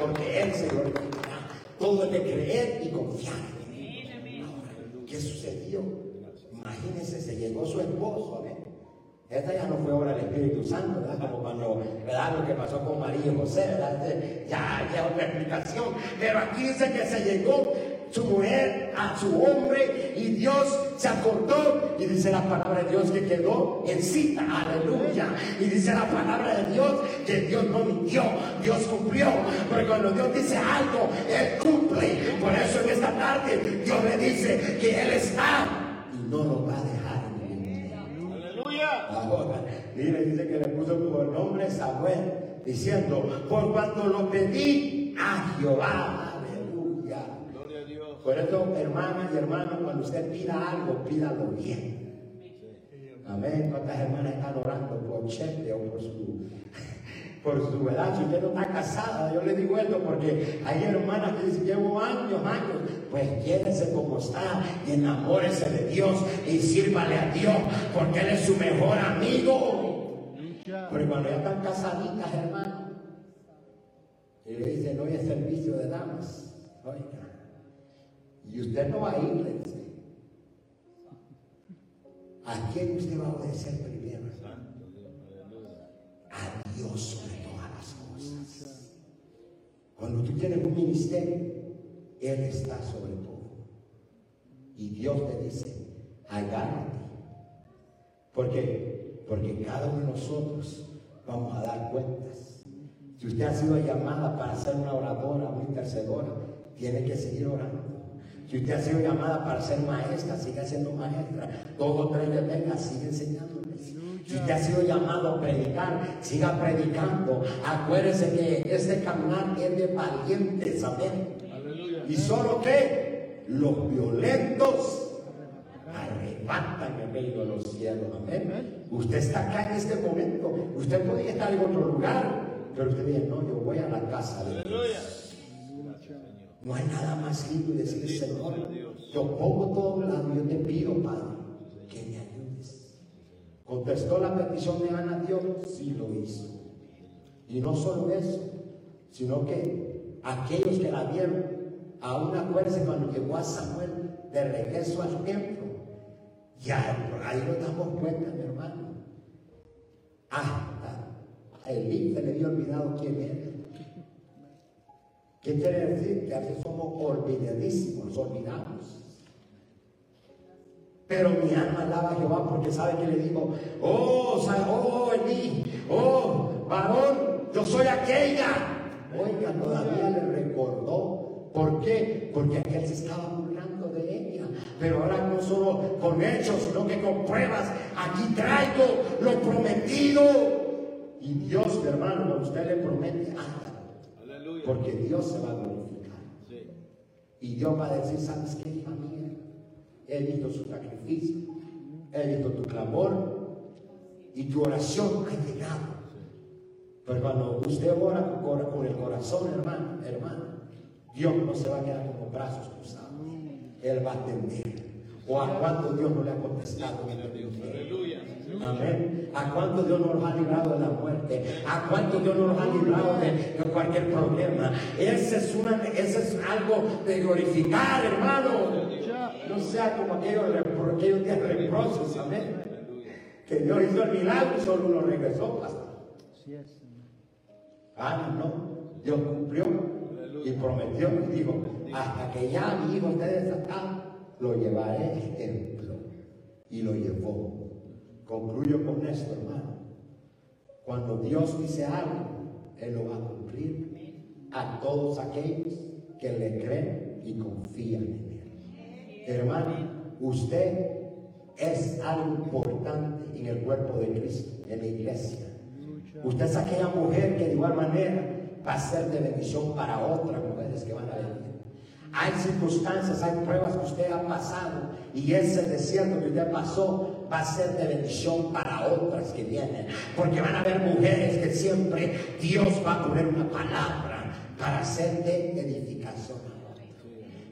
porque Él se glorificará. Todo es de creer y confiar en. Ahora, ¿qué sucedió? Imagínense, se llegó su esposo, amén. Esta ya no fue obra del Espíritu Santo, ¿verdad? Como cuando, ¿verdad? Lo que pasó con María y José. Este, ya, ya otra explicación. Pero aquí dice que se llegó su mujer a su hombre y Dios se acordó. Y dice la palabra de Dios que quedó en cita, aleluya. Y dice la palabra de Dios que Dios no mintió, Dios cumplió. Porque cuando Dios dice algo, Él cumple. Por eso en esta tarde Dios le dice que Él está y no lo va a dejar. Ahora, mire, dice que le puso por nombre Samuel, diciendo, por cuanto lo pedí a Jehová, aleluya. Gloria a Dios. Por eso, hermanas y hermanos, cuando usted pida algo, pídalo bien. Amén. ¿Cuántas hermanas están orando por Chepe o por su, por su edad? Si usted no está casada, yo le digo esto porque hay hermanas que dicen, llevo años, años. Pues quédese como está y enamórese de Dios y sírvale a Dios porque Él es su mejor amigo. Pero cuando ya están casaditas, hermano, y le dicen, hoy es servicio de damas, oiga, y usted no va a ir. ¿A quién usted va a obedecer primero? A Dios sobre todas las cosas. Cuando tú tienes un ministerio, Él está sobre todo. Y Dios te dice, agárrate. ¿Por qué? Porque cada uno de nosotros vamos a dar cuentas. Si usted ha sido llamada para ser una oradora, una intercedora, tiene que seguir orando. Si usted ha sido llamada para ser maestra, siga siendo maestra. Dos o tres le venga, sigue enseñándoles. Si usted ha sido llamado a predicar, siga predicando. Acuérdese que este caminar es de valientes, amén. Y solo que los violentos arrebatan el reino de los cielos. Amén. Usted está acá en este momento. Usted podría estar en otro lugar. Pero usted dice, no, yo voy a la casa de Dios. No hay nada más lindo que decir, Señor, yo pongo todo a un lado, yo te pido, Padre, que me. Contestó la petición de Ana Dios, sí lo hizo. Y no solo eso, sino que aquellos que la vieron, aún acuérdense cuando llegó a Samuel de regreso al templo, ya ahí nos damos cuenta, mi hermano. Ah, a Elí se le había olvidado quién era. ¿Qué quiere decir? Que a veces somos olvidadísimos, olvidamos. Pero mi alma alaba a Jehová porque sabe que le digo, oh, oh, Elí, oh, varón, yo soy aquella. Oiga, todavía le recordó. ¿Por qué? Porque aquel se estaba burlando de ella. Pero ahora no solo con hechos, sino que con pruebas. Aquí traigo lo prometido. Y Dios, mi hermano, a usted le promete. Aleluya. Porque Dios se va a glorificar. Sí. Y Dios va a decir, ¿sabes qué, hija mía? He visto su sacrificio, he visto tu clamor y tu oración ha llegado. Pero cuando usted ora con, el corazón, hermano, hermano, Dios no se va a quedar con los brazos cruzados. Él va a atender. ¿O a cuánto Dios no le ha contestado este? Aleluya. Amén. ¿A cuánto Dios nos ha librado de la muerte? ¿A cuánto Dios nos ha librado de, de cualquier problema? Ese es, una, ese es algo de glorificar, hermano. No sea como aquellos, aquellos días reproches. Amén. que Dios hizo el milagro y solo lo regresó, pastor. Ah, no, Dios cumplió y prometió y dijo, hasta que ya mi hijo esté desatado, lo llevaré al templo. Y lo llevó. Concluyo con esto, hermano. Cuando Dios dice algo, Él lo va a cumplir a todos aquellos que le creen y confían en Él. Hermano, usted es algo importante en el cuerpo de Cristo, en la iglesia. Usted es aquella mujer que de igual manera va a ser de bendición para otras mujeres que van a venir. Hay circunstancias, hay pruebas que usted ha pasado y ese desierto que usted pasó va a ser de bendición para otras que vienen. Porque van a haber mujeres que siempre Dios va a poner una palabra para hacer de edificación.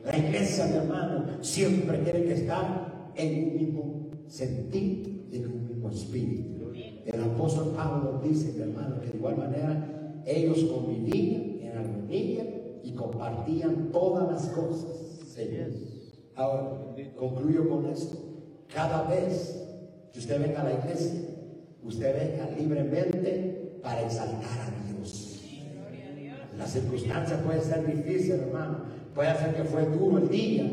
La iglesia, mi hermano, siempre tiene que estar en un mismo sentir y en un mismo espíritu. El apóstol Pablo dice, mi hermano, que de igual manera ellos convivían en armonía y compartían todas las cosas. Señor. Ahora, concluyo con esto. Cada vez que usted venga a la iglesia, usted venga libremente para exaltar a Dios. La circunstancia puede ser difícil, hermano. Puede ser que fue duro el día,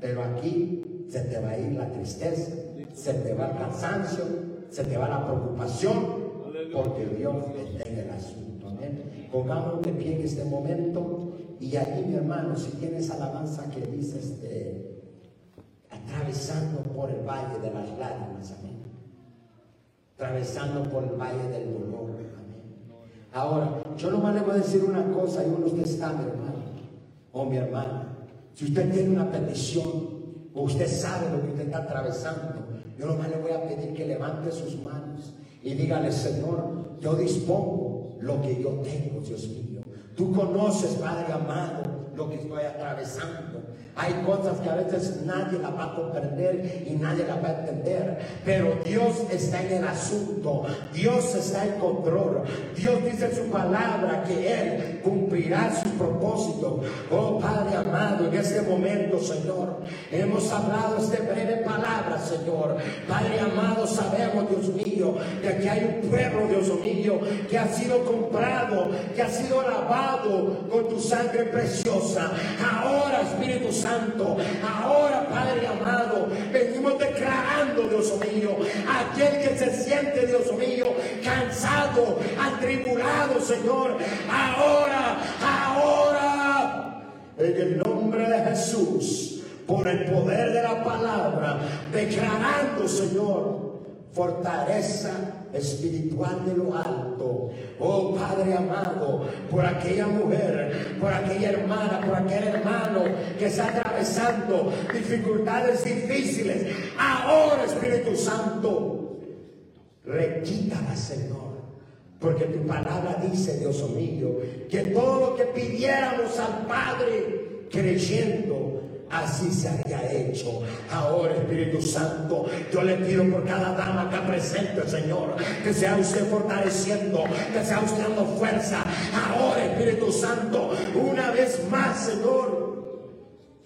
pero aquí se te va a ir la tristeza, se te va el cansancio, se te va la preocupación, porque Dios está en el asunto. Amén. Pongámonos de pie en este momento y allí, mi hermano, si tienes alabanza que dice este, atravesando por el valle de las lágrimas, amén. Atravesando por el valle del dolor, amén. Ahora, yo nomás le voy a decir una cosa y uno usted está, mi hermano o mi hermana. Si usted tiene una petición o usted sabe lo que usted está atravesando, yo nomás le voy a pedir que levante sus manos y dígale, Señor, yo dispongo lo que yo tengo, Dios mío. Tú conoces, Padre amado, lo que estoy atravesando. Hay cosas que a veces nadie la va a comprender y nadie la va a entender. Pero Dios está en el asunto. Dios está en control. Dios dice su palabra que Él cumplirá sus propósitos. Oh Padre amado, en este momento, Señor, hemos hablado esta breve palabra, Señor. Padre amado, sabemos, Dios mío, que aquí hay un pueblo, Dios mío, que ha sido comprado, que ha sido lavado con tu sangre preciosa. Ahora, Espíritu Santo, ahora, Padre amado, venimos declarando, Dios mío, aquel que se siente, Dios mío, cansado, atribulado, Señor, ahora, ahora, en el nombre de Jesús, por el poder de la palabra, declarando, Señor, fortaleza espiritual de lo alto. Oh Padre amado, por aquella mujer, por aquella hermana, por aquel hermano que está atravesando dificultades difíciles. Ahora, Espíritu Santo, requítala, Señor. Porque tu palabra dice, Dios mío, que todo lo que pidiéramos al Padre creyendo, así se había hecho. Ahora, Espíritu Santo, yo le pido por cada dama acá presente, Señor, que sea usted fortaleciendo, que sea usted dando fuerza. Ahora, Espíritu Santo, una vez más, Señor,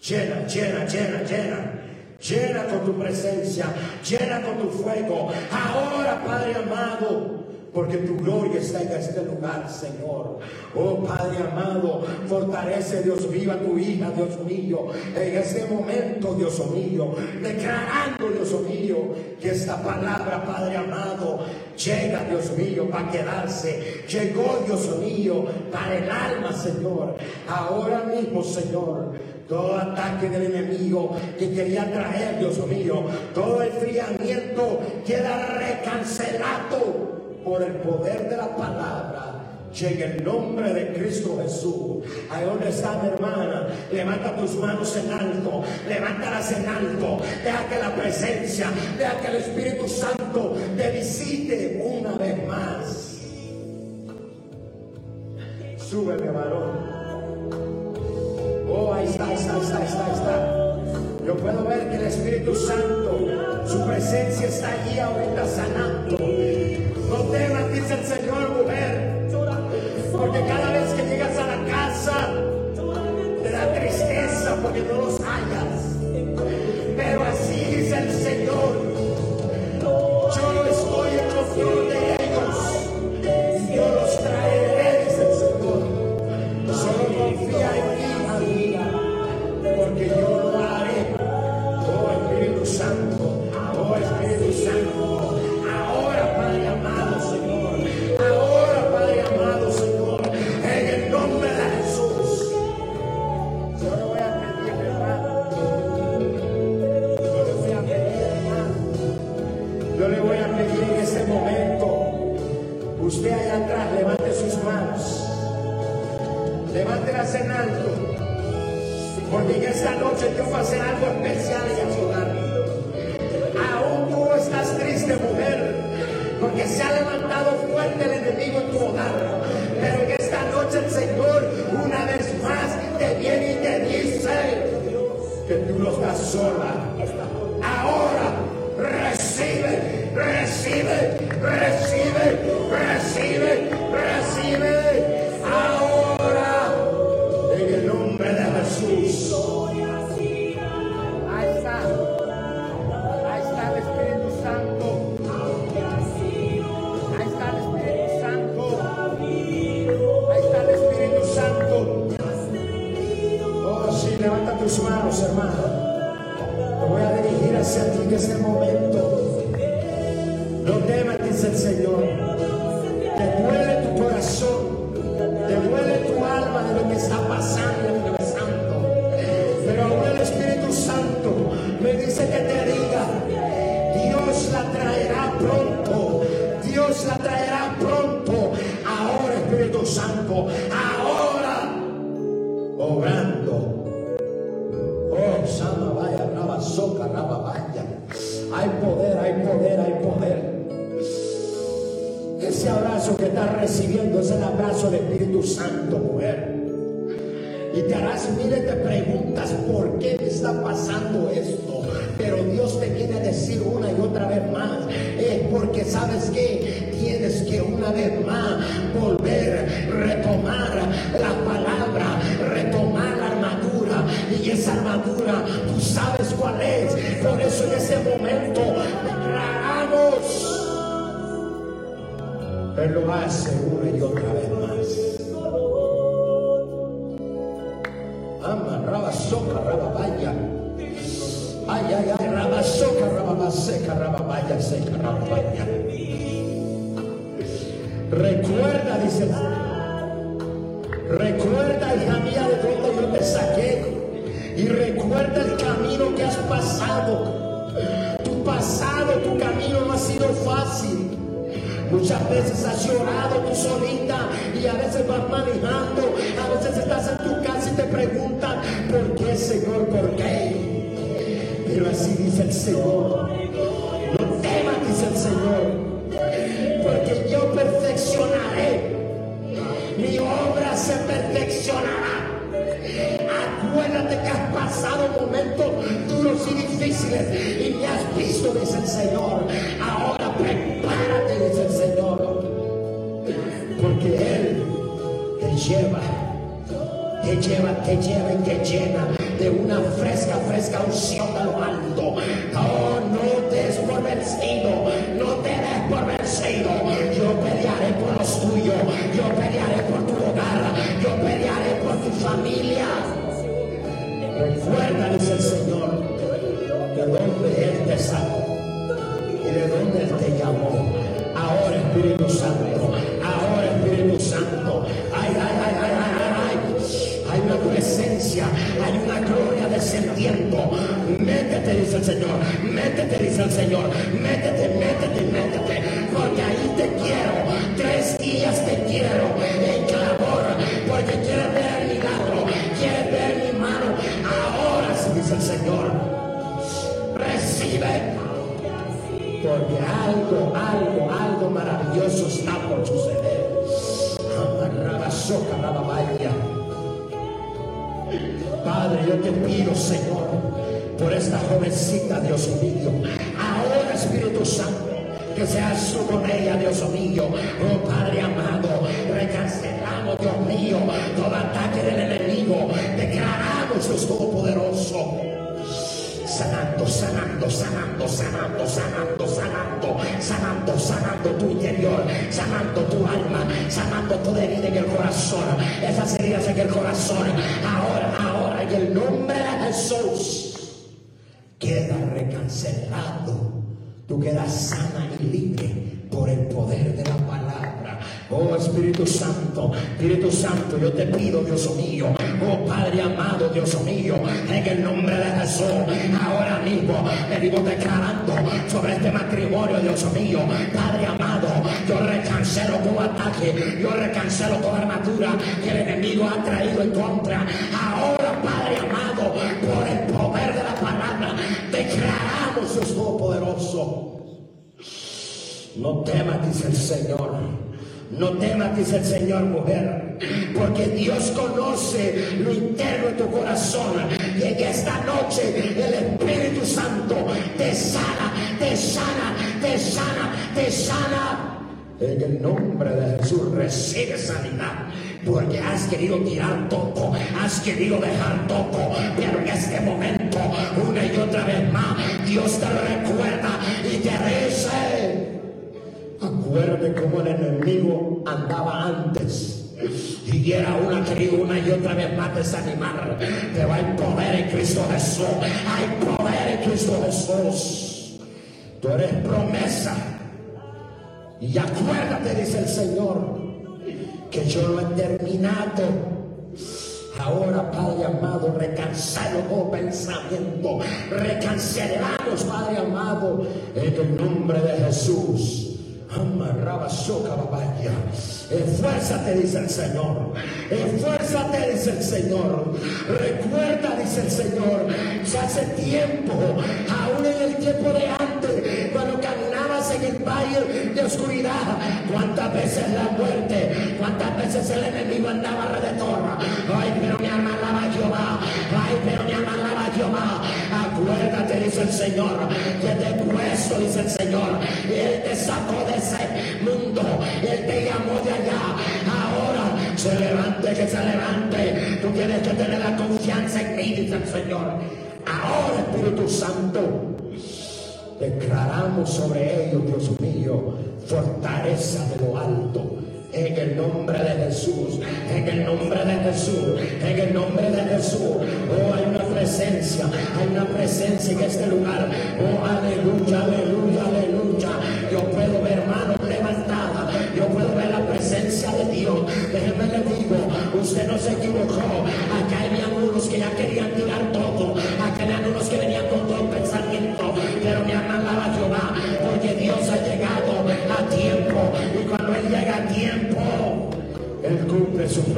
llena, llena, llena, llena. Llena con tu presencia, llena con tu fuego. Ahora, Padre amado, porque tu gloria está en este lugar, Señor. Oh Padre amado, fortalece, Dios mío, a tu hija, Dios mío, en este momento, Dios mío, declarando, Dios mío, que esta palabra, Padre amado, llega, Dios mío, para quedarse. Llegó, Dios mío, para el alma, Señor. Ahora mismo, Señor, todo ataque del enemigo que quería traer, Dios mío, todo enfriamiento queda recancelado por el poder de la palabra. Llega el nombre de Cristo Jesús. Ahí donde está mi hermana, levanta tus manos en alto, levántalas en alto. Deja que la presencia, deja que el Espíritu Santo te visite una vez más. Súbeme, varón. Oh, ahí está, ahí está, ahí está, ahí está, ahí está. Yo puedo ver que el Espíritu Santo, su presencia está allí ahorita sanando. Dice el Señor, mujer, porque cada vez enemigo en tu hogar. Pero en esta noche el Señor, una vez más, te viene y te dice que tú no estás sola. Ahora tú sabes cuál es. Por eso en ese momento declaramos. Él lo hace una y otra vez más. Ama, raba, soca, raba, vaya. Ay, ay, ay, raba, soca, raba, seca, raba, vaya, seca, raba, vaya. Has pasado. Tu pasado, tu camino no ha sido fácil. Muchas veces has llorado tú solita y a veces vas manejando, a veces estás en tu casa y te preguntan, ¿por qué Señor? ¿Por qué? Pero así dice el Señor. Lleva, te lleva y te llena de una fresca, fresca unción de lo alto. Oh, no te des por vencido, no te des por vencido. Yo pelearé por los tuyos, yo pelearé por tu hogar, yo pelearé por tu familia. Señor, métete, dice el Señor, métete, métete, métete, porque ahí te quiero. Tres días te quiero en clamor, porque quieres ver el milagro, quieres ver mi mano. Ahora sí, dice el Señor, recibe. Porque algo, algo, algo maravilloso está por suceder. Padre, yo te pido, Señor, jovencita, Dios mío. Ahora, Espíritu Santo, que seas tú con ella, Dios mío. Oh Padre amado, recancelamos, Dios mío, todo ataque del enemigo. Declaramos, Dios Todopoderoso sanando, sanando, sanando, sanando, sanando, sanando, sanando, sanando tu interior, sanando tu alma, sanando toda herida en el corazón, esas heridas en el corazón, ahora, ahora, en el nombre de Jesús, Santo, Espíritu Santo, yo te pido, Dios mío, oh Padre amado, Dios mío, en el nombre de Jesús, ahora mismo vivo declarando sobre este matrimonio, Dios mío, Padre amado, yo recancelo todo ataque, yo recancelo toda armadura que el enemigo ha traído en contra. Ahora, Padre amado, por el poder de la palabra, declaramos Dios Todopoderoso. No temas, dice el Señor. No temas, dice el Señor, mujer, porque Dios conoce lo interno de tu corazón. Y en esta noche el Espíritu Santo te sana, te sana, te sana, te sana. En el nombre de Jesús recibe sanidad. Porque has querido tirar todo, has querido dejar todo. Pero en este momento, una y otra vez más, Dios te recuerda y te dice. Acuérdate cómo el enemigo andaba antes. Y era una querido una y otra vez más desanimar. Pero hay poder en Cristo Jesús. Hay poder en Cristo Jesús. Tú eres promesa. Y acuérdate, dice el Señor, que yo lo he terminado. Ahora, Padre amado, recancelo todo pensamiento. Recancelamos, Padre amado, en el nombre de Jesús. Esfuérzate, dice el Señor. Esfuérzate, dice el Señor. Recuerda, dice el Señor, que hace tiempo, aún en el tiempo de antes, valle de oscuridad, cuántas veces la muerte, cuántas veces el enemigo andaba alrededor. Ay, pero mi alma alaba a Jehová. Ay, pero mi alma alaba a Jehová. Acuérdate, dice el Señor, que te he puesto, dice el Señor. Él te sacó de ese mundo. Él te llamó de allá. Ahora se levante, que se levante. Tú tienes que tener la confianza en mí, dice el Señor. Ahora, Espíritu Santo, declaramos sobre ellos, Dios mío, fortaleza de lo alto. En el nombre de Jesús, en el nombre de Jesús, en el nombre de Jesús. Oh, hay una presencia, hay una presencia en este lugar. Oh, aleluya, aleluya, aleluya. Yo puedo ver manos levantadas, yo puedo ver la presencia de Dios. Déjeme le digo, usted no se equivocó.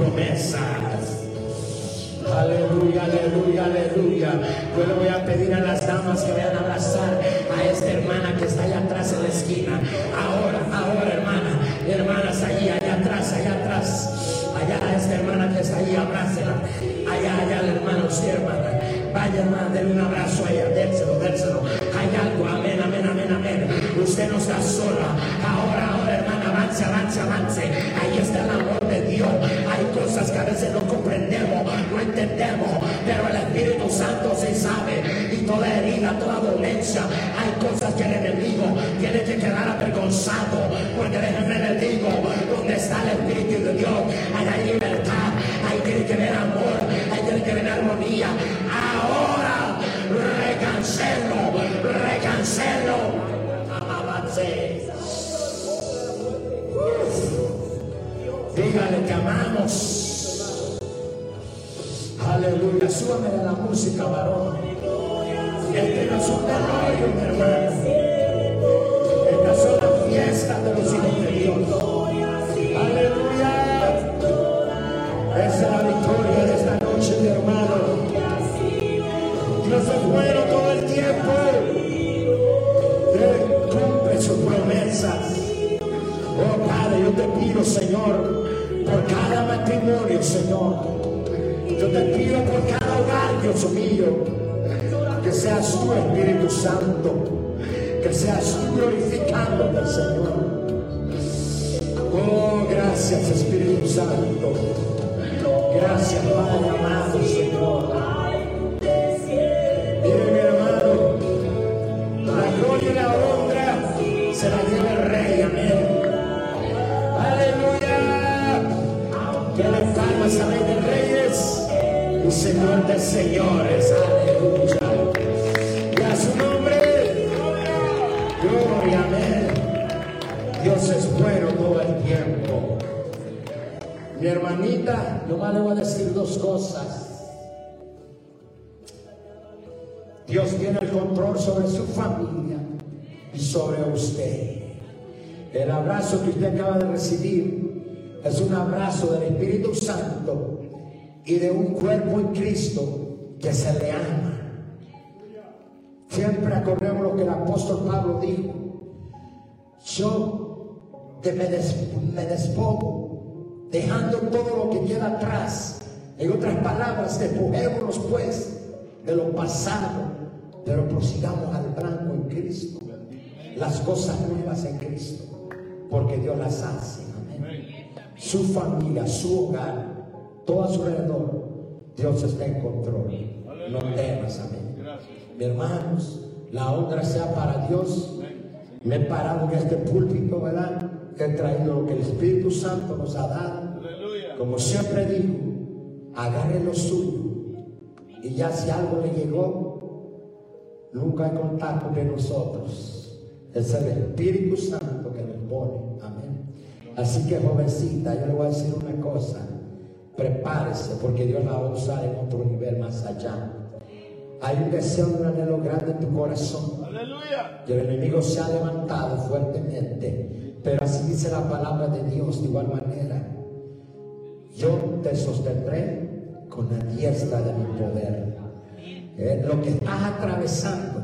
Promesas. Aleluya, aleluya, aleluya. Yo le voy a pedir a las damas que vayan a abrazar a esta hermana que está allá atrás en la esquina. Ahora, ahora, hermana, hermanas allí, allá atrás, allá atrás. Allá esta hermana que está allí, abrácela. Allá, allá, hermano, sí, hermana. Vaya, hermana, denle un abrazo a ella, dérselo, dérselo. Hay algo, amén, amén, amén, amén. Usted no está sola. Ahora, ahora, hermana, avance, avance, avance. Ahí está el amor a veces no comprendemos, no entendemos, pero el Espíritu Santo se sabe. Y toda herida, toda dolencia, hay cosas que el enemigo tiene que quedar avergonzado. Porque déjenme le digo, donde está el Espíritu de Dios, hay libertad, ahí tiene que haber amor, ahí tiene que haber armonía. Ahora, recancelo, recancelo. Dígale que amamos. De la música, varón. Este no un velorio, mi hermano. Estas son las fiestas de los hijos de Dios. Aleluya. Esa es la victoria de esta noche, mi hermano. Dios es bueno todo el tiempo. Él cumple sus promesas. Oh Padre, yo te pido, Señor, por cada matrimonio, Señor. Yo te pido por cada Dios mío, que seas tú, Espíritu Santo, que seas tú glorificándote, Señor. Oh, gracias, Espíritu Santo. Gracias, Padre amado, Señor. Señor de señores, aleluya. Y a su nombre, gloria, amén. Dios es bueno todo el tiempo. Mi hermanita, nomás le voy a decir dos cosas. Dios tiene el control sobre su familia y sobre usted. El abrazo que usted acaba de recibir es un abrazo del Espíritu Santo y de un cuerpo en Cristo que se le ama. Siempre acordemos lo que el apóstol Pablo dijo. Yo te me, des- me despojo, dejando todo lo que queda atrás. En otras palabras, despojémonos pues de lo pasado, pero prosigamos al blanco en Cristo. Las cosas nuevas en Cristo, porque Dios las hace. Amén. Su familia, su hogar, todo a su alrededor, Dios está en control. No temas, amén. Mi hermanos, la honra sea para Dios. Me he parado en este púlpito, ¿verdad? He traído lo que el Espíritu Santo nos ha dado. Como siempre digo, agarre lo suyo. Y ya si algo le llegó, nunca hay contacto de nosotros. Es el Espíritu Santo que nos pone. Amén. Así que jovencita, yo le voy a decir una cosa. Prepárese porque Dios la va a usar en otro nivel más allá. Hay un deseo, un anhelo grande en tu corazón. Aleluya. Y el enemigo se ha levantado fuertemente. Pero así dice la palabra de Dios de igual manera. Yo te sostendré con la diestra de mi poder. Eh, lo que estás atravesando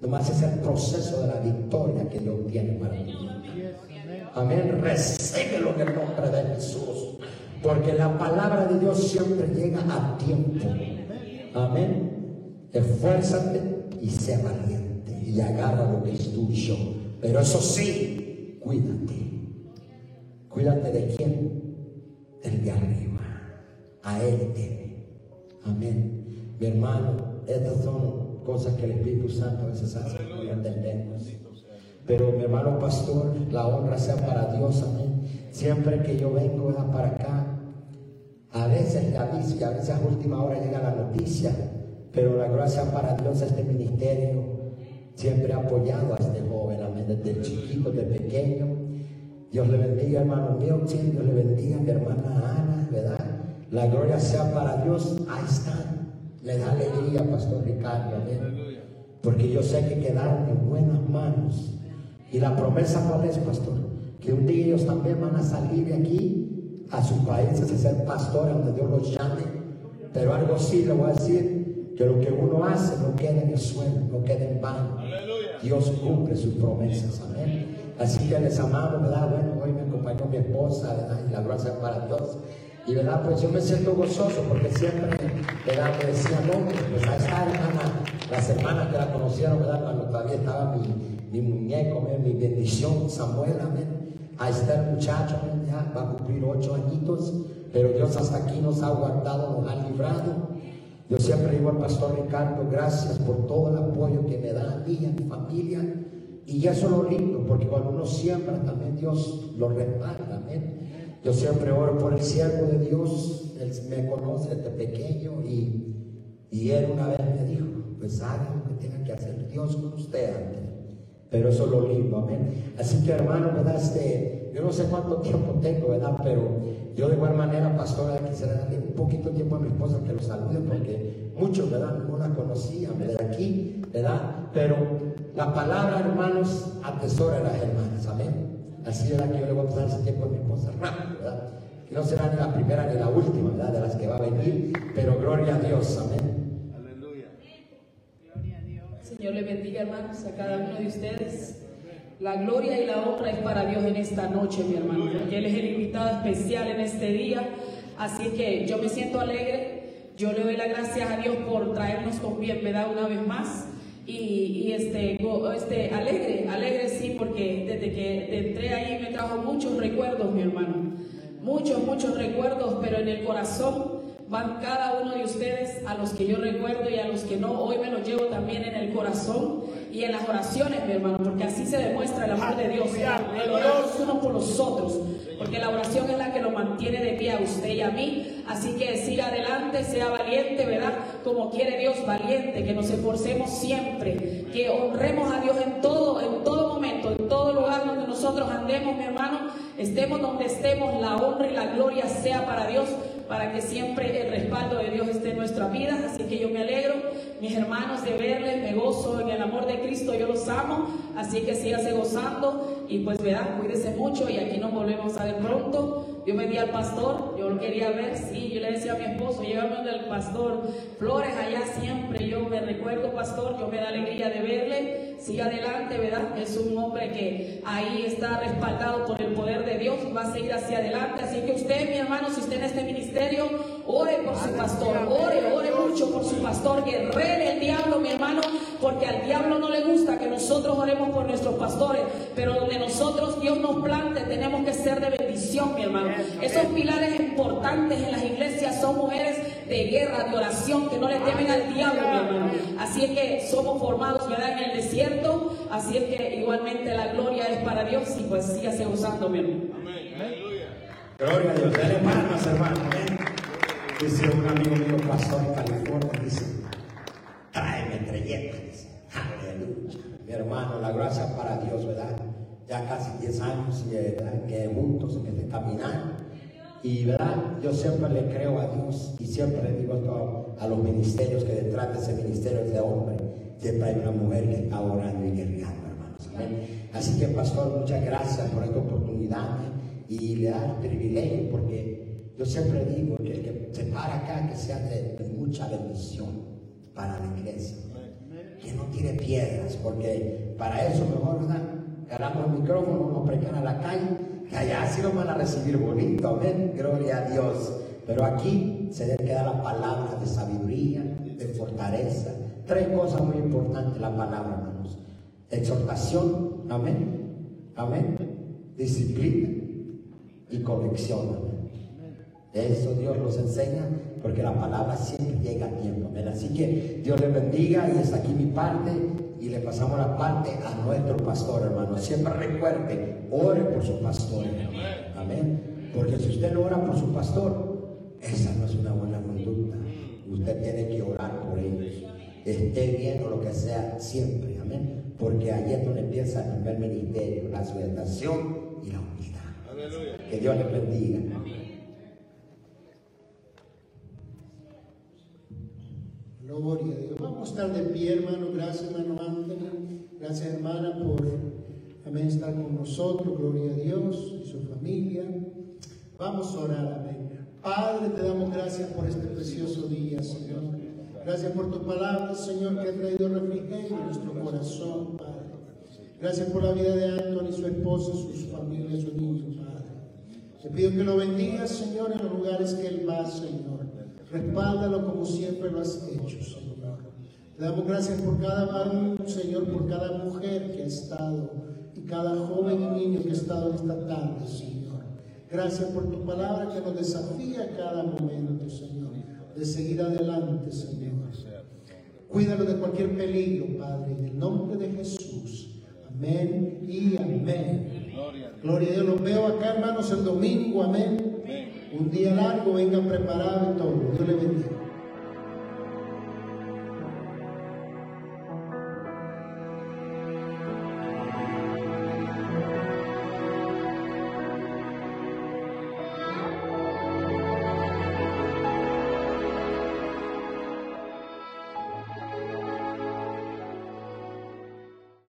nomás es el proceso de la victoria que Dios tiene para ti. Amén. Recíbelo en el nombre de Jesús. Porque la palabra de Dios siempre llega a tiempo. Amén. Esfuérzate y sé valiente y agarra lo que es tuyo. Pero eso sí, cuídate. Cuídate de quién? Del de arriba. A Él teme. Amén. Mi hermano, estas son cosas que el Espíritu Santo a veces hace no entendemos. Pero mi hermano pastor, la honra sea para Dios, amén. Siempre que yo vengo ¿verdad? para acá, a veces le aviso y a veces a última hora llega la noticia, pero la gracia para Dios, este ministerio siempre ha apoyado a este joven, amén, desde chiquito, desde pequeño. Dios le bendiga, hermano mío, sí, Dios le bendiga, mi hermana Ana, ¿verdad? La gloria sea para Dios, ahí están. Le da alegría, Pastor Ricardo, amén. Porque yo sé que quedaron en buenas manos. Y la promesa cuál es, pastor? Que un día ellos también van a salir de aquí a sus países a ser pastores donde Dios los llame. Pero algo sí le voy a decir, que lo que uno hace no queda en el suelo, no queda en vano. Dios cumple sus promesas, amén. Así que les amamos, ¿verdad? Bueno, hoy me acompañó mi esposa, ¿verdad? Y la gracia para Dios. Y verdad, pues yo me siento gozoso porque siempre, ¿verdad? Me decían, no, pues a esta hermana, las hermanas que la conocieron, ¿verdad? Cuando todavía estaba mi, mi muñeco, mi bendición, Samuel, amén. Ahí está el muchacho, ya va a cumplir ocho añitos, pero Dios hasta aquí nos ha guardado, nos ha librado. Yo siempre digo al pastor Ricardo, gracias por todo el apoyo que me da a mí y a mi familia. Y eso es lo lindo, porque cuando uno siembra, también Dios lo respalda. Yo siempre oro por el siervo de Dios, él me conoce desde pequeño y, y él una vez me dijo, pues haga lo que tenga que hacer Dios con usted. amén. Pero eso es lo lindo, amén. Así que hermano, ¿verdad? Este, yo no sé cuánto tiempo tengo, ¿verdad? Pero yo de igual manera, pastora, quisiera darle un poquito de tiempo a mi esposa que lo salude, porque muchos, ¿verdad? No la conocían, ¿verdad? Aquí, ¿verdad? Pero la palabra, hermanos, atesora a las hermanas, amén. Así es la que yo le voy a pasar ese tiempo a mi esposa, rápido, ¿verdad? Que no será ni la primera ni la última, ¿verdad? De las que va a venir, pero gloria a Dios, amén. Señor le bendiga, hermanos, a cada uno de ustedes. La gloria y la honra es para Dios en esta noche, mi hermano, porque Él es el invitado especial en este día. Así que yo me siento alegre. Yo le doy las gracias a Dios por traernos con bienvenida una vez más. Y, este, este, alegre, alegre sí, porque desde que entré ahí me trajo muchos recuerdos, mi hermano. Muchos, muchos recuerdos, pero en el corazón van cada uno de ustedes, a los que yo recuerdo y a los que no, hoy me los llevo también en el corazón y en las oraciones, mi hermano, porque así se demuestra el amor de Dios, el orar los unos por los otros, porque la oración es la que lo mantiene de pie a usted y a mí, así que siga adelante, sea valiente, ¿verdad? Como quiere Dios, valiente, que nos esforcemos siempre, que honremos a Dios en todo, en todo momento, en todo lugar donde nosotros andemos, mi hermano, estemos donde estemos, la honra y la gloria sea para Dios, para que siempre el respaldo de Dios esté en nuestra vida. Así que yo me alegro, mis hermanos, de verles, me gozo en el amor de Cristo, yo los amo, así que sígase gozando y pues verán, cuídese mucho y aquí nos volvemos a ver pronto. Yo me di al pastor, yo lo quería ver, sí, yo le decía a mi esposo, llévame donde el pastor Flores allá siempre, yo me recuerdo, pastor, yo me da alegría de verle, siga adelante, ¿verdad? Es un hombre que ahí está respaldado por el poder de Dios va a seguir hacia adelante, así que usted, mi hermano, si usted en este ministerio, ore por su pastor, ore, ore mucho por su pastor, guerrere el diablo, mi hermano, porque al diablo no le gusta que nosotros oremos por nuestros pastores, pero donde nosotros Dios nos plante, tenemos que ser de bendición, mi hermano. Esos pilares importantes en las iglesias son mujeres de guerra, de oración, que no le temen al diablo, mi hermano. Así es que somos formados, ¿verdad? En el desierto, así es que igualmente la gloria es para Dios y pues sígase gozando, mi hermano. Amén. Gloria a Dios. Dale palmas, hermano. Amén. Dice un amigo mío, pastor en California, dice, tráeme. Dice, aleluya. Mi hermano, la gracia para Dios, ¿verdad? Ya casi 10 años ¿verdad? que juntos este caminar. Y verdad, yo siempre le creo a Dios y siempre le digo esto a, los ministerios que detrás de ese ministerio es de hombre, siempre hay una mujer que está orando y guerreando, hermanos. Así que, pastor, muchas gracias por esta oportunidad y le da el privilegio porque yo siempre digo que el que se para acá que sea de, mucha bendición para la iglesia. Que no tire piedras, porque para eso mejor agarramos el micrófono, nos predican a la calle, que allá sí lo van a recibir bonito, amén, gloria a Dios. Pero aquí se debe quedar la palabra de sabiduría, de fortaleza. Tres cosas muy importantes la palabra, hermanos. Exhortación, amén, amén. Disciplina y corrección, amén. Eso Dios nos enseña porque la palabra siempre llega a tiempo. amén. Así que Dios le bendiga y es aquí mi parte y le pasamos la parte a nuestro pastor, hermano. Siempre recuerde, ore por su pastor. Amén. Porque si usted no ora por su pastor, esa no es una buena conducta. Usted tiene que orar por ellos. Esté bien o lo que sea, siempre. Amén. Porque ahí es donde empieza el primer ministerio, la sujetación y la. Que Dios le bendiga. Gloria a Dios. Vamos a estar de pie, hermano. Gracias, hermano Anthony. Gracias, hermana, por amén, estar con nosotros. Gloria a Dios y su familia. Vamos a orar, amén. Padre, te damos gracias por este precioso día, Señor. Gracias por tu palabra, Señor, que ha traído refrigerio en nuestro corazón, Padre. Gracias por la vida de Anthony, su esposa, sus familias, sus niños, Padre. Te pido que lo bendigas, Señor, en los lugares que Él va, Señor. Respáldalo como siempre lo has hecho, Señor. Te damos gracias por cada varón, Señor, por cada mujer que ha estado y cada joven y niño que ha estado en esta tarde, Señor. Gracias por tu palabra que nos desafía a cada momento, Señor, de seguir adelante, Señor. Cuídalo de cualquier peligro, Padre, en el nombre de Jesús. Amén y amén. Gloria a Dios. Gloria a Dios. Los veo acá, hermanos, el domingo. Amén. Un día largo, vengan preparados y todo. Dios le bendiga.